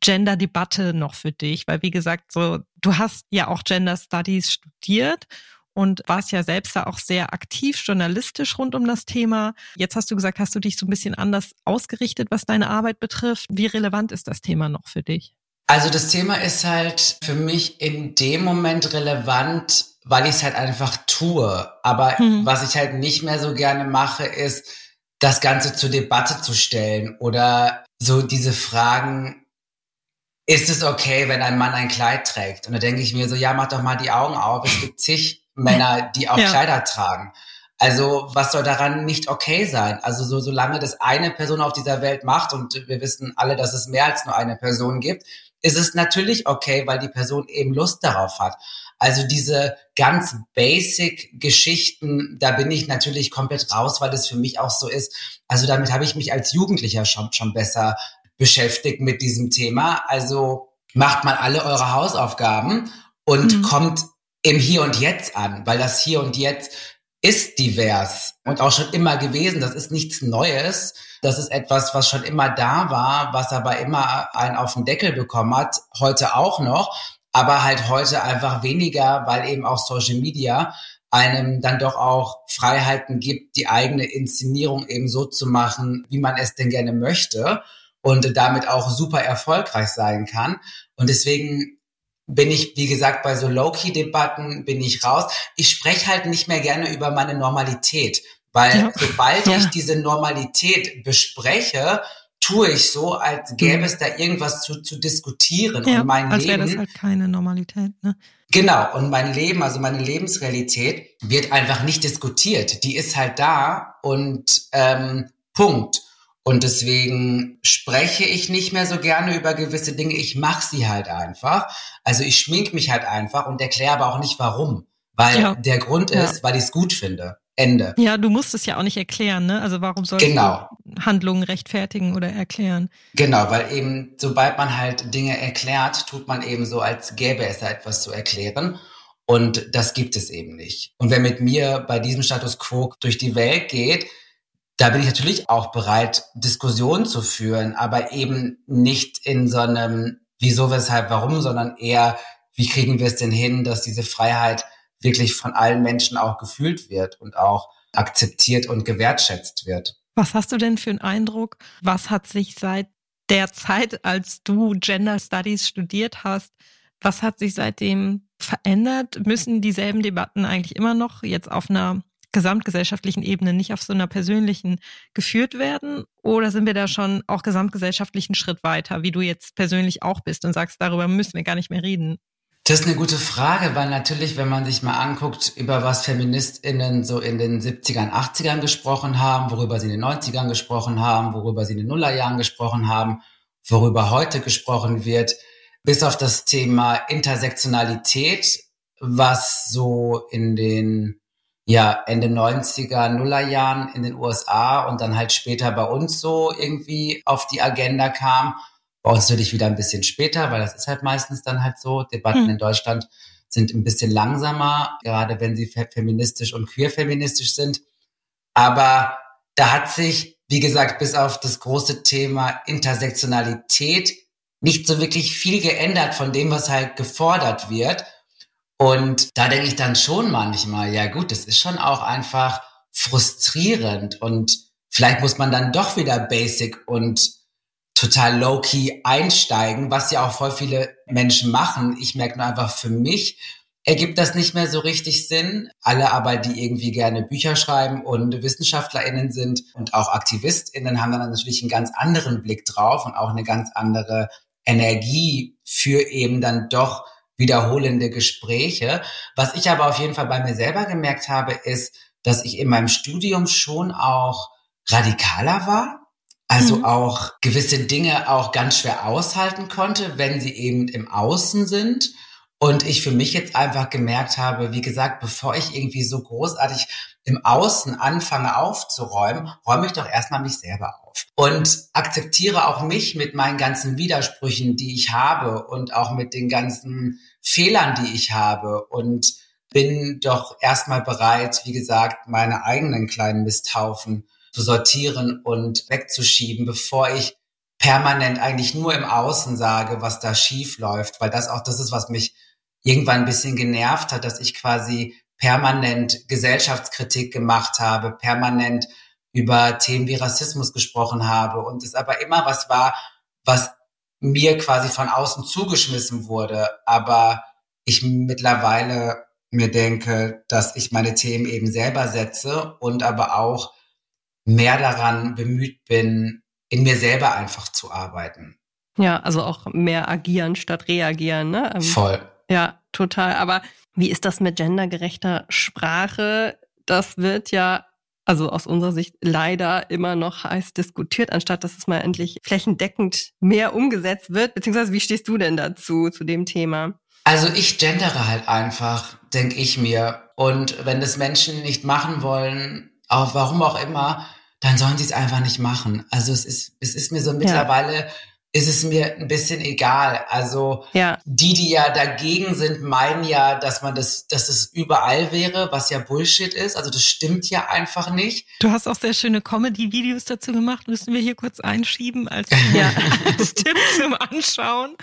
Gender-Debatte noch für dich? Weil wie gesagt, so du hast ja auch Gender Studies studiert und warst ja selbst da auch sehr aktiv journalistisch rund um das Thema. Jetzt hast du gesagt, hast du dich so ein bisschen anders ausgerichtet, was deine Arbeit betrifft. Wie relevant ist das Thema noch für dich? Also das Thema ist halt für mich in dem Moment relevant, weil ich es halt einfach tue. Aber mhm. was ich halt nicht mehr so gerne mache, ist, das Ganze zur Debatte zu stellen oder so diese Fragen, ist es okay, wenn ein Mann ein Kleid trägt? Und da denke ich mir so, ja, mach doch mal die Augen auf. Es gibt zig <laughs> Männer, die auch ja. Kleider tragen. Also was soll daran nicht okay sein? Also so, solange das eine Person auf dieser Welt macht und wir wissen alle, dass es mehr als nur eine Person gibt, ist es natürlich okay, weil die Person eben Lust darauf hat. Also diese ganz basic Geschichten, da bin ich natürlich komplett raus, weil es für mich auch so ist. Also damit habe ich mich als Jugendlicher schon, schon besser beschäftigt mit diesem Thema. Also macht mal alle eure Hausaufgaben und mhm. kommt im Hier und Jetzt an, weil das Hier und Jetzt ist divers und auch schon immer gewesen. Das ist nichts Neues. Das ist etwas, was schon immer da war, was aber immer einen auf den Deckel bekommen hat. Heute auch noch, aber halt heute einfach weniger, weil eben auch Social Media einem dann doch auch Freiheiten gibt, die eigene Inszenierung eben so zu machen, wie man es denn gerne möchte und damit auch super erfolgreich sein kann. Und deswegen bin ich, wie gesagt, bei so Low-Key-Debatten bin ich raus. Ich spreche halt nicht mehr gerne über meine Normalität, weil ja. sobald ja. ich diese Normalität bespreche, tue ich so, als gäbe mhm. es da irgendwas zu, zu diskutieren. Ja, und mein als wäre das halt keine Normalität. Ne? Genau, und mein Leben, also meine Lebensrealität, wird einfach nicht diskutiert. Die ist halt da und ähm, Punkt. Und deswegen spreche ich nicht mehr so gerne über gewisse Dinge. Ich mache sie halt einfach. Also ich schmink mich halt einfach und erkläre aber auch nicht warum. Weil ja. der Grund ist, ja. weil ich es gut finde. Ende. Ja, du musst es ja auch nicht erklären, ne? Also warum sollst genau. du Handlungen rechtfertigen oder erklären? Genau, weil eben sobald man halt Dinge erklärt, tut man eben so, als gäbe es da etwas zu erklären. Und das gibt es eben nicht. Und wer mit mir bei diesem Status quo durch die Welt geht, da bin ich natürlich auch bereit, Diskussionen zu führen, aber eben nicht in so einem wieso, weshalb, warum, sondern eher, wie kriegen wir es denn hin, dass diese Freiheit wirklich von allen Menschen auch gefühlt wird und auch akzeptiert und gewertschätzt wird. Was hast du denn für einen Eindruck? Was hat sich seit der Zeit, als du Gender Studies studiert hast, was hat sich seitdem verändert? Müssen dieselben Debatten eigentlich immer noch jetzt auf einer gesamtgesellschaftlichen Ebene, nicht auf so einer persönlichen geführt werden? Oder sind wir da schon auch gesamtgesellschaftlichen Schritt weiter, wie du jetzt persönlich auch bist und sagst, darüber müssen wir gar nicht mehr reden? Das ist eine gute Frage, weil natürlich, wenn man sich mal anguckt, über was FeministInnen so in den 70ern, 80ern gesprochen haben, worüber sie in den 90ern gesprochen haben, worüber sie in den Nullerjahren gesprochen haben, worüber heute gesprochen wird, bis auf das Thema Intersektionalität, was so in den ja, Ende 90er, Nullerjahren in den USA und dann halt später bei uns so irgendwie auf die Agenda kam. Bei uns natürlich wieder ein bisschen später, weil das ist halt meistens dann halt so. Debatten hm. in Deutschland sind ein bisschen langsamer, gerade wenn sie feministisch und queer-feministisch sind. Aber da hat sich, wie gesagt, bis auf das große Thema Intersektionalität nicht so wirklich viel geändert von dem, was halt gefordert wird. Und da denke ich dann schon manchmal, ja gut, das ist schon auch einfach frustrierend und vielleicht muss man dann doch wieder basic und total low-key einsteigen, was ja auch voll viele Menschen machen. Ich merke nur einfach für mich, ergibt das nicht mehr so richtig Sinn. Alle aber, die irgendwie gerne Bücher schreiben und WissenschaftlerInnen sind und auch AktivistInnen haben dann natürlich einen ganz anderen Blick drauf und auch eine ganz andere Energie für eben dann doch wiederholende Gespräche. Was ich aber auf jeden Fall bei mir selber gemerkt habe, ist, dass ich in meinem Studium schon auch radikaler war. Also mhm. auch gewisse Dinge auch ganz schwer aushalten konnte, wenn sie eben im Außen sind. Und ich für mich jetzt einfach gemerkt habe, wie gesagt, bevor ich irgendwie so großartig im Außen anfange aufzuräumen, räume ich doch erstmal mich selber auf. Und akzeptiere auch mich mit meinen ganzen Widersprüchen, die ich habe und auch mit den ganzen Fehlern, die ich habe. Und bin doch erstmal bereit, wie gesagt, meine eigenen kleinen Misthaufen zu sortieren und wegzuschieben, bevor ich permanent eigentlich nur im Außen sage, was da schief läuft, weil das auch das ist, was mich irgendwann ein bisschen genervt hat, dass ich quasi permanent Gesellschaftskritik gemacht habe, permanent über Themen wie Rassismus gesprochen habe und es aber immer was war, was mir quasi von außen zugeschmissen wurde, aber ich mittlerweile mir denke, dass ich meine Themen eben selber setze und aber auch mehr daran bemüht bin, in mir selber einfach zu arbeiten. Ja, also auch mehr agieren statt reagieren, ne? Ähm, Voll. Ja, total. Aber wie ist das mit gendergerechter Sprache? Das wird ja, also aus unserer Sicht leider immer noch heiß diskutiert, anstatt dass es mal endlich flächendeckend mehr umgesetzt wird. Beziehungsweise wie stehst du denn dazu, zu dem Thema? Also ich gendere halt einfach, denke ich mir. Und wenn das Menschen nicht machen wollen, auch warum auch immer, dann sollen sie es einfach nicht machen. Also es ist, es ist mir so mittlerweile ja ist es mir ein bisschen egal. Also ja. die, die ja dagegen sind, meinen ja, dass man das, dass es überall wäre, was ja Bullshit ist. Also das stimmt ja einfach nicht. Du hast auch sehr schöne Comedy-Videos dazu gemacht. Müssen wir hier kurz einschieben als, ja, <laughs> als Tipp zum Anschauen.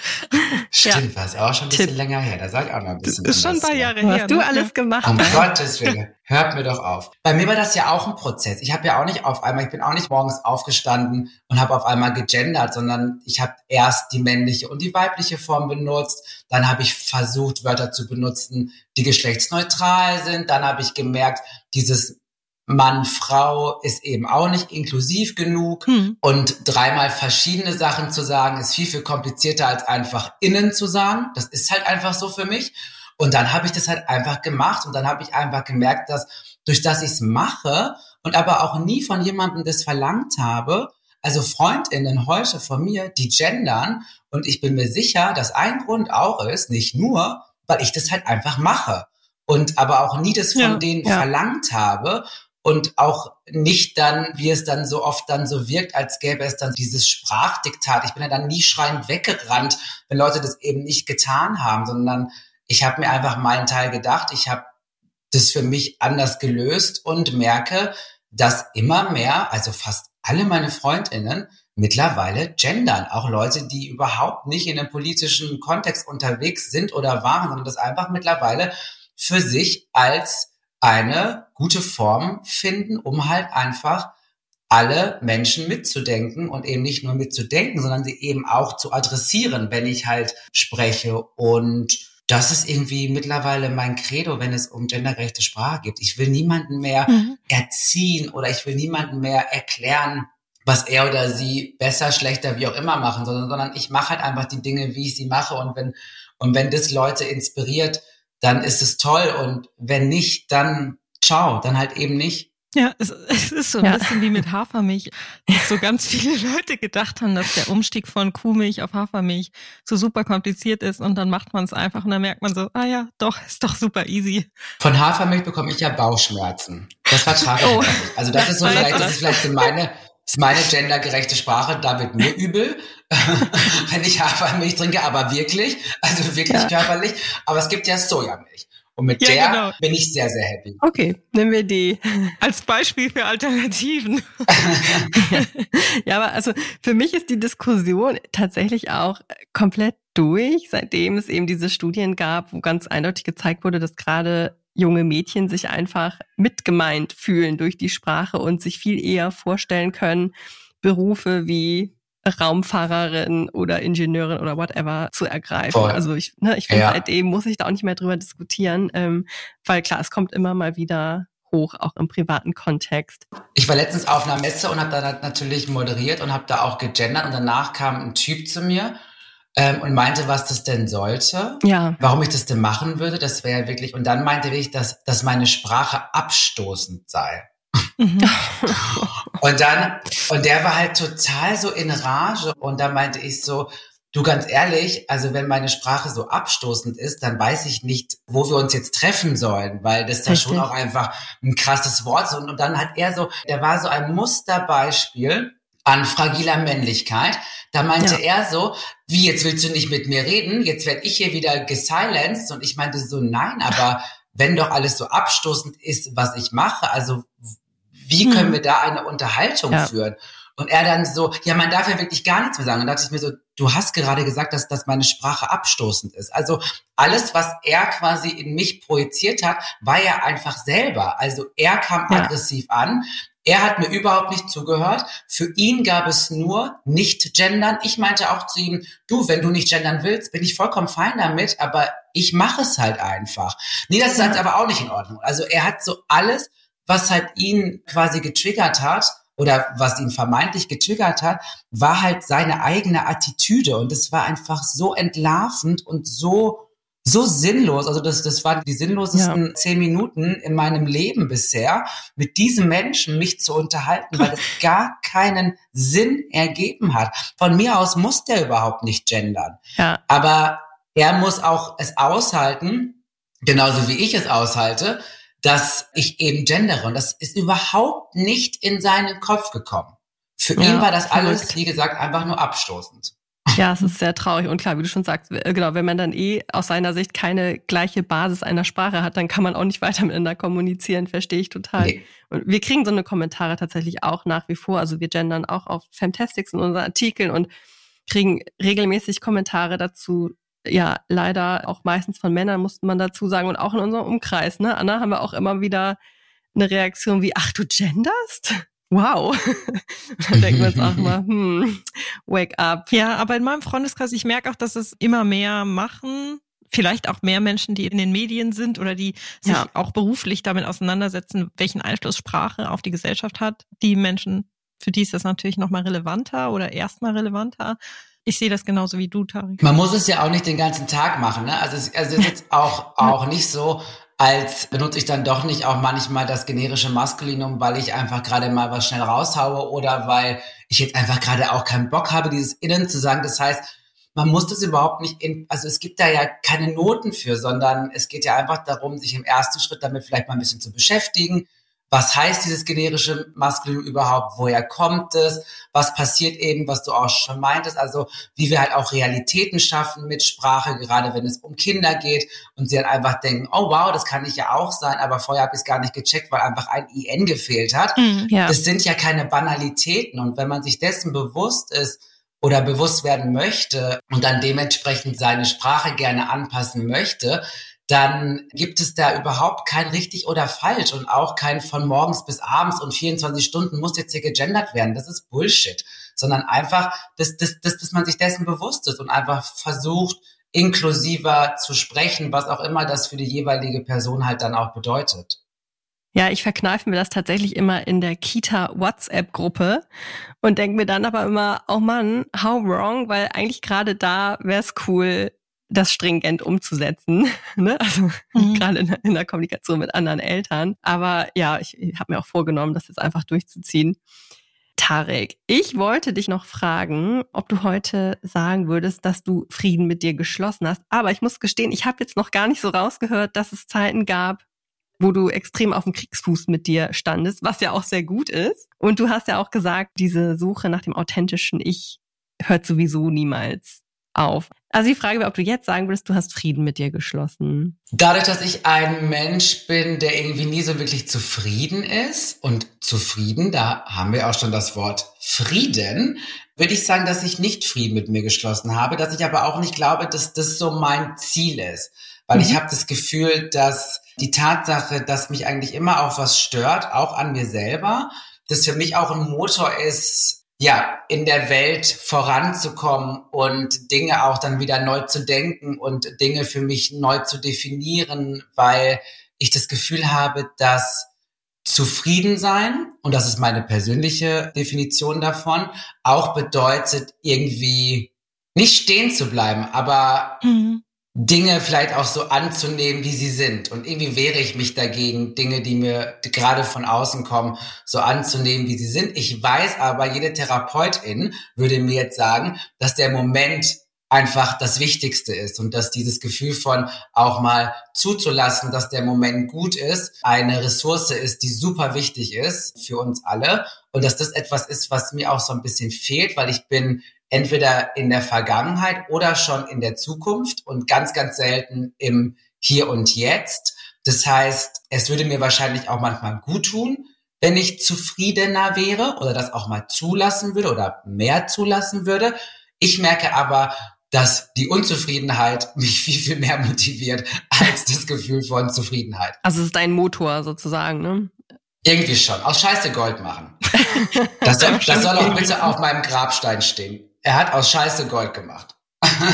Stimmt, ja. was auch schon ein bisschen Tipp. länger her. Da sag ich auch noch ein bisschen. Das ist schon ein paar Jahre her. Was du ne? alles gemacht Um Gottes Willen. Hört mir doch auf. Bei mir war das ja auch ein Prozess. Ich habe ja auch nicht auf einmal, ich bin auch nicht morgens aufgestanden und habe auf einmal gegendert, sondern ich habe erst die männliche und die weibliche Form benutzt. Dann habe ich versucht, Wörter zu benutzen, die geschlechtsneutral sind. Dann habe ich gemerkt, dieses Mann, Frau ist eben auch nicht inklusiv genug. Hm. Und dreimal verschiedene Sachen zu sagen, ist viel, viel komplizierter als einfach innen zu sagen. Das ist halt einfach so für mich. Und dann habe ich das halt einfach gemacht und dann habe ich einfach gemerkt, dass durch das ich es mache und aber auch nie von jemandem das verlangt habe, also Freundinnen heute von mir, die gendern und ich bin mir sicher, dass ein Grund auch ist, nicht nur, weil ich das halt einfach mache und aber auch nie das von ja, denen ja. verlangt habe und auch nicht dann, wie es dann so oft dann so wirkt, als gäbe es dann dieses Sprachdiktat. Ich bin ja dann nie schreiend weggerannt, wenn Leute das eben nicht getan haben, sondern ich habe mir einfach meinen Teil gedacht, ich habe das für mich anders gelöst und merke, dass immer mehr, also fast alle meine Freundinnen mittlerweile gendern. Auch Leute, die überhaupt nicht in einem politischen Kontext unterwegs sind oder waren, sondern das einfach mittlerweile für sich als eine gute Form finden, um halt einfach alle Menschen mitzudenken und eben nicht nur mitzudenken, sondern sie eben auch zu adressieren, wenn ich halt spreche und das ist irgendwie mittlerweile mein Credo, wenn es um gendergerechte Sprache geht. Ich will niemanden mehr mhm. erziehen oder ich will niemanden mehr erklären, was er oder sie besser, schlechter, wie auch immer machen, sondern, sondern ich mache halt einfach die Dinge, wie ich sie mache. Und wenn, und wenn das Leute inspiriert, dann ist es toll. Und wenn nicht, dann ciao, dann halt eben nicht. Ja, es, <laughs> es ist so ein ja. bisschen wie mit Hafermilch, dass so ganz viele <laughs> Leute gedacht haben, dass der Umstieg von Kuhmilch auf Hafermilch so super kompliziert ist und dann macht man es einfach und dann merkt man so, ah ja, doch, ist doch super easy. Von Hafermilch bekomme ich ja Bauchschmerzen. Das vertrage ich oh. nicht. Also das ist so vielleicht, das ist vielleicht so meine, ist meine gendergerechte Sprache, da wird mir übel, <laughs> wenn ich Hafermilch trinke, aber wirklich, also wirklich ja. körperlich. Aber es gibt ja Sojamilch. Und mit ja, der genau. bin ich sehr, sehr happy. Okay, nehmen wir die. <laughs> Als Beispiel für Alternativen. ja. <laughs> ja, aber also für mich ist die Diskussion tatsächlich auch komplett durch, seitdem es eben diese Studien gab, wo ganz eindeutig gezeigt wurde, dass gerade junge Mädchen sich einfach mitgemeint fühlen durch die Sprache und sich viel eher vorstellen können, Berufe wie Raumfahrerin oder Ingenieurin oder whatever zu ergreifen. Voll. Also ich, ne, ich finde, Ja. seitdem muss ich da auch nicht mehr drüber diskutieren, ähm, weil klar, es kommt immer mal wieder hoch, auch im privaten Kontext. Ich war letztens auf einer Messe und habe da natürlich moderiert und habe da auch gegendert und danach kam ein Typ zu mir ähm, und meinte, was das denn sollte, Ja, warum ich das denn machen würde. Das wäre wirklich und dann meinte ich, dass, dass meine Sprache abstoßend sei. Mhm. Und dann, und der war halt total so in Rage. Und dann meinte ich so, du ganz ehrlich, also wenn meine Sprache so abstoßend ist, dann weiß ich nicht, wo wir uns jetzt treffen sollen, weil das da schon auch einfach ein krasses Wort ist. Und, und dann hat er so, der war so ein Musterbeispiel an fragiler Männlichkeit. Da meinte er so, wie jetzt willst du nicht mit mir reden? Jetzt werde ich hier wieder gesilenced. Und ich meinte so, nein, aber wenn doch alles so abstoßend ist, was ich mache, also wie Hm. können wir da eine Unterhaltung Ja. führen? Und er dann so, ja, man darf ja wirklich gar nichts mehr sagen. Und da dachte ich mir so, du hast gerade gesagt, dass, dass meine Sprache abstoßend ist. Also alles, was er quasi in mich projiziert hat, war ja einfach selber. Also er kam Ja. aggressiv an. Er hat mir überhaupt nicht zugehört. Für ihn gab es nur nicht gendern. Ich meinte auch zu ihm, du, wenn du nicht gendern willst, bin ich vollkommen fein damit, aber ich mache es halt einfach. Nee, das ist halt aber auch nicht in Ordnung. Also er hat so alles, was halt ihn quasi getriggert hat oder was ihn vermeintlich getriggert hat, war halt seine eigene Attitüde und es war einfach so entlarvend und so so sinnlos. Also das das waren die sinnlosesten zehn Minuten in meinem Leben bisher, mit diesem Menschen mich zu unterhalten, weil es gar keinen Sinn ergeben hat. Von mir aus muss der überhaupt nicht gendern. ja, Aber er muss auch es aushalten, genauso wie ich es aushalte, dass ich eben gendere. Und das ist überhaupt nicht in seinen Kopf gekommen. Für Ja, ihn war das alles, verrückt. wie gesagt, einfach nur abstoßend. ja, es ist sehr traurig. Und klar, wie du schon sagst, äh, genau, wenn man dann eh aus seiner Sicht keine gleiche Basis einer Sprache hat, dann kann man auch nicht <laughs> weiter miteinander kommunizieren, verstehe ich total. Nee. Und wir kriegen so eine Kommentare tatsächlich auch nach wie vor. Also wir gendern auch auf Fantastics in unseren Artikeln und kriegen regelmäßig Kommentare dazu. Ja, leider auch meistens von Männern, musste man dazu sagen. Und auch in unserem Umkreis, ne? Anna, haben wir auch immer wieder eine Reaktion wie, ach, du genderst? Wow. <laughs> Dann denken wir uns auch mal, <laughs> hm, wake up. Ja, aber in meinem Freundeskreis, ich merke auch, dass es immer mehr machen. Vielleicht auch mehr Menschen, die in den Medien sind oder die sich Ja. auch beruflich damit auseinandersetzen, welchen Einfluss Sprache auf die Gesellschaft hat. Die Menschen, für die ist das natürlich nochmal relevanter oder erstmal relevanter. Ich sehe das genauso wie du, Tarik. Man muss es ja auch nicht den ganzen Tag machen. Ne? Also es also es ist jetzt auch, <laughs> auch nicht so, als benutze ich dann doch nicht auch manchmal das generische Maskulinum, weil ich einfach gerade mal was schnell raushaue oder weil ich jetzt einfach gerade auch keinen Bock habe, dieses Innen zu sagen. Das heißt, man muss das überhaupt nicht in, also es gibt da ja keine Noten für, sondern es geht ja einfach darum, sich im ersten Schritt damit vielleicht mal ein bisschen zu beschäftigen. Was heißt dieses generische Maskulinum überhaupt? Woher kommt es? Was passiert eben, was du auch schon meintest? Also wie wir halt auch Realitäten schaffen mit Sprache, gerade wenn es um Kinder geht und sie dann einfach denken, oh wow, das kann ich ja auch sein, aber vorher habe ich es gar nicht gecheckt, weil einfach ein IN gefehlt hat. Ja, Das sind ja keine Banalitäten und wenn man sich dessen bewusst ist oder bewusst werden möchte und dann dementsprechend seine Sprache gerne anpassen möchte, dann gibt es da überhaupt kein richtig oder falsch und auch kein von morgens bis abends und 24 Stunden muss jetzt hier gegendert werden. Das ist Bullshit, sondern einfach, dass, dass, dass, dass man sich dessen bewusst ist und einfach versucht, inklusiver zu sprechen, was auch immer das für die jeweilige Person halt dann auch bedeutet. Ja, ich verkneife mir das tatsächlich immer in der Kita-WhatsApp-Gruppe und denke mir dann aber immer, oh Mann, how wrong, weil eigentlich gerade da wäre es cool, das stringent umzusetzen. <laughs> ne? Also Mhm. gerade in, in der Kommunikation mit anderen Eltern. Aber ja, ich, ich habe mir auch vorgenommen, das jetzt einfach durchzuziehen. Tarek, ich wollte dich noch fragen, ob du heute sagen würdest, dass du Frieden mit dir geschlossen hast. Aber ich muss gestehen, ich habe jetzt noch gar nicht so rausgehört, dass es Zeiten gab, wo du extrem auf dem Kriegsfuß mit dir standest, was ja auch sehr gut ist. Und du hast ja auch gesagt, diese Suche nach dem authentischen Ich hört sowieso niemals auf. Also die Frage wäre, ob du jetzt sagen würdest, du hast Frieden mit dir geschlossen. Dadurch, dass ich ein Mensch bin, der irgendwie nie so wirklich zufrieden ist und zufrieden, da haben wir auch schon das Wort Frieden, würde ich sagen, dass ich nicht Frieden mit mir geschlossen habe, dass ich aber auch nicht glaube, dass das so mein Ziel ist. Weil Mhm. ich habe das Gefühl, dass die Tatsache, dass mich eigentlich immer auch was stört, auch an mir selber, das für mich auch ein Motor ist, ja, in der Welt voranzukommen und Dinge auch dann wieder neu zu denken und Dinge für mich neu zu definieren, weil ich das Gefühl habe, dass zufrieden sein, und das ist meine persönliche Definition davon, auch bedeutet irgendwie nicht stehen zu bleiben, aber mhm. Dinge vielleicht auch so anzunehmen, wie sie sind. Und irgendwie wehre ich mich dagegen, Dinge, die mir gerade von außen kommen, so anzunehmen, wie sie sind. Ich weiß aber, jede Therapeutin würde mir jetzt sagen, dass der Moment einfach das Wichtigste ist und dass dieses Gefühl von auch mal zuzulassen, dass der Moment gut ist, eine Ressource ist, die super wichtig ist für uns alle und dass das etwas ist, was mir auch so ein bisschen fehlt, weil ich bin entweder in der Vergangenheit oder schon in der Zukunft und ganz, ganz selten im Hier und Jetzt. Das heißt, es würde mir wahrscheinlich auch manchmal gut tun, wenn ich zufriedener wäre oder das auch mal zulassen würde oder mehr zulassen würde. Ich merke aber, dass die Unzufriedenheit <laughs> mich viel, viel mehr motiviert als das Gefühl von Zufriedenheit. Also es ist dein Motor sozusagen, ne? Irgendwie schon. Aus Scheiße Gold machen. Das soll, das soll auch bitte auf meinem Grabstein stehen. Er hat aus Scheiße Gold gemacht.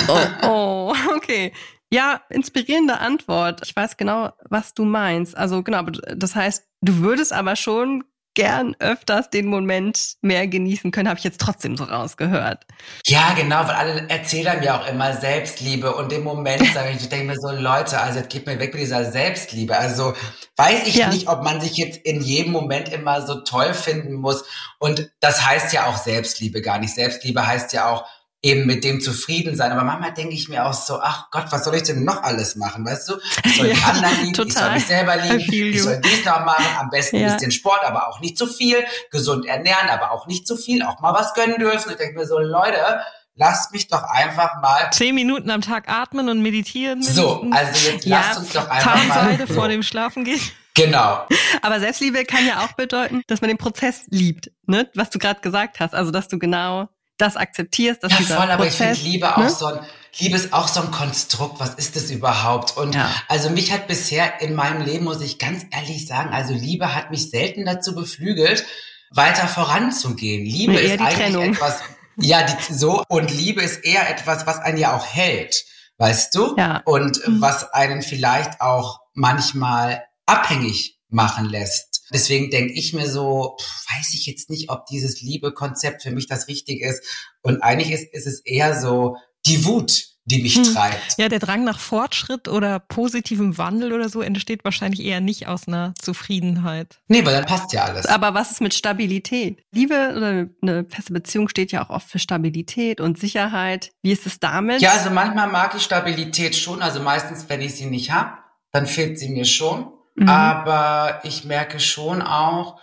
oh, <laughs> oh, okay. Ja, inspirierende Antwort. Ich weiß genau, was du meinst. Also genau, das heißt, du würdest aber schon gern öfters den Moment mehr genießen können, habe ich jetzt trotzdem so rausgehört. Ja, genau, weil alle erzählen mir auch immer Selbstliebe und im Moment <laughs> sage ich, ich denke mir so, Leute, also jetzt geht mir weg mit dieser Selbstliebe. Also weiß ich ja. nicht, ob man sich jetzt in jedem Moment immer so toll finden muss. Und das heißt ja auch Selbstliebe gar nicht. Selbstliebe heißt ja auch, eben mit dem zufrieden sein. Aber manchmal denke ich mir auch so, ach Gott, was soll ich denn noch alles machen, weißt du? Ich soll <laughs> die anderen lieben, total. ich soll mich selber lieben, ich soll dies noch machen, am besten ja. ein bisschen Sport, aber auch nicht zu viel, gesund ernähren, aber auch nicht zu viel, auch mal was gönnen dürfen. Ich denke mir so, Leute, lasst mich doch einfach mal zehn Minuten am Tag atmen und meditieren. Mindestens. So, also jetzt lasst ja, uns doch einfach mal so. vor dem Schlafen gehen. Genau. <laughs> Aber Selbstliebe kann ja auch bedeuten, dass man den Prozess liebt, ne? Was du gerade gesagt hast, also dass du genau das akzeptierst, dass ja, dieser voll, aber Prozess, ich finde Liebe ne? auch so ein, Liebe ist auch so ein Konstrukt. Was ist das überhaupt? Und ja. also mich hat bisher in meinem Leben, muss ich ganz ehrlich sagen, also Liebe hat mich selten dazu beflügelt, weiter voranzugehen. Liebe nee, ist eigentlich Trennung. etwas, ja, die, so, und Liebe ist eher etwas, was einen ja auch hält, weißt du? Ja. Und mhm. was einen vielleicht auch manchmal abhängig machen lässt. Deswegen denke ich mir so, weiß ich jetzt nicht, ob dieses Liebe-Konzept für mich das Richtige ist. Und eigentlich ist, ist es eher so die Wut, die mich hm. treibt. Ja, der Drang nach Fortschritt oder positivem Wandel oder so entsteht wahrscheinlich eher nicht aus einer Zufriedenheit. Nee, weil dann passt ja alles. Aber was ist mit Stabilität? Liebe oder eine feste Beziehung steht ja auch oft für Stabilität und Sicherheit. Wie ist es damit? Ja, also manchmal mag ich Stabilität schon. Also meistens, wenn ich sie nicht habe, dann fehlt sie mir schon. Mhm. Aber ich merke schon auch,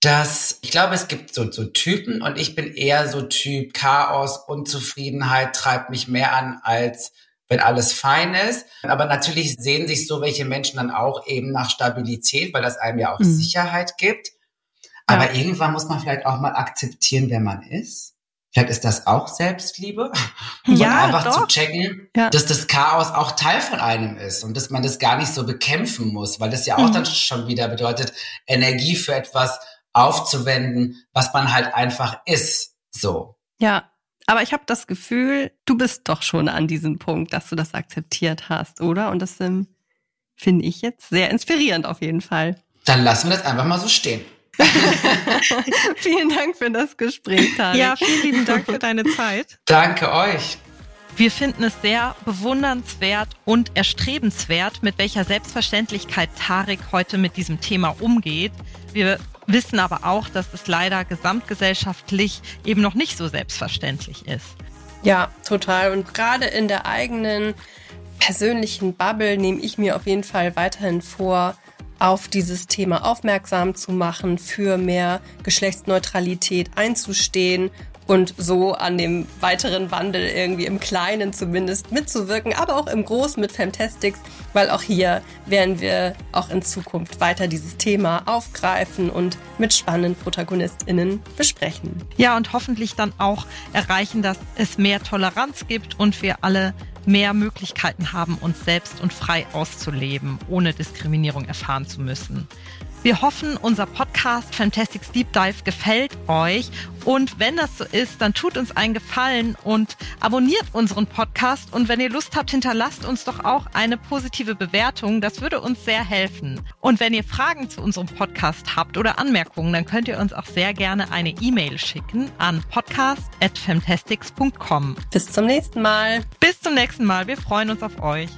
dass ich glaube, es gibt so, so Typen und ich bin eher so Typ Chaos, Unzufriedenheit treibt mich mehr an, als wenn alles fein ist. Aber natürlich sehen sich so welche Menschen dann auch eben nach Stabilität, weil das einem ja auch mhm. Sicherheit gibt. Aber ja. irgendwann muss man vielleicht auch mal akzeptieren, wer man ist. Vielleicht ist das auch Selbstliebe. <laughs> Und ja, einfach doch. zu checken, ja. dass das Chaos auch Teil von einem ist und dass man das gar nicht so bekämpfen muss, weil das ja auch mhm. dann schon wieder bedeutet, Energie für etwas aufzuwenden, was man halt einfach ist. So. Ja, aber ich habe das Gefühl, du bist doch schon an diesem Punkt, dass du das akzeptiert hast, oder? Und das ähm, finde ich jetzt sehr inspirierend auf jeden Fall. Dann lassen wir das einfach mal so stehen. <laughs> vielen Dank für das Gespräch, Tarek. Ja, vielen lieben Dank für deine Zeit. Danke euch. Wir finden es sehr bewundernswert und erstrebenswert, mit welcher Selbstverständlichkeit Tarek heute mit diesem Thema umgeht. Wir wissen aber auch, dass es leider gesamtgesellschaftlich eben noch nicht so selbstverständlich ist. Ja, total. Und gerade in der eigenen persönlichen Bubble nehme ich mir auf jeden Fall weiterhin vor, auf dieses Thema aufmerksam zu machen, für mehr Geschlechtsneutralität einzustehen und so an dem weiteren Wandel irgendwie im Kleinen zumindest mitzuwirken, aber auch im Großen mit Fantastics, weil auch hier werden wir auch in Zukunft weiter dieses Thema aufgreifen und mit spannenden ProtagonistInnen besprechen. Ja, und hoffentlich dann auch erreichen, dass es mehr Toleranz gibt und wir alle mehr Möglichkeiten haben, uns selbst und frei auszuleben, ohne Diskriminierung erfahren zu müssen. Wir hoffen, unser Podcast Fantastics Deep Dive gefällt euch. Und wenn das so ist, dann tut uns einen Gefallen und abonniert unseren Podcast. Und wenn ihr Lust habt, hinterlasst uns doch auch eine positive Bewertung. Das würde uns sehr helfen. Und wenn ihr Fragen zu unserem Podcast habt oder Anmerkungen, dann könnt ihr uns auch sehr gerne eine E-Mail schicken an podcast.fantastics.com. Bis zum nächsten Mal. Bis zum nächsten Mal. Wir freuen uns auf euch.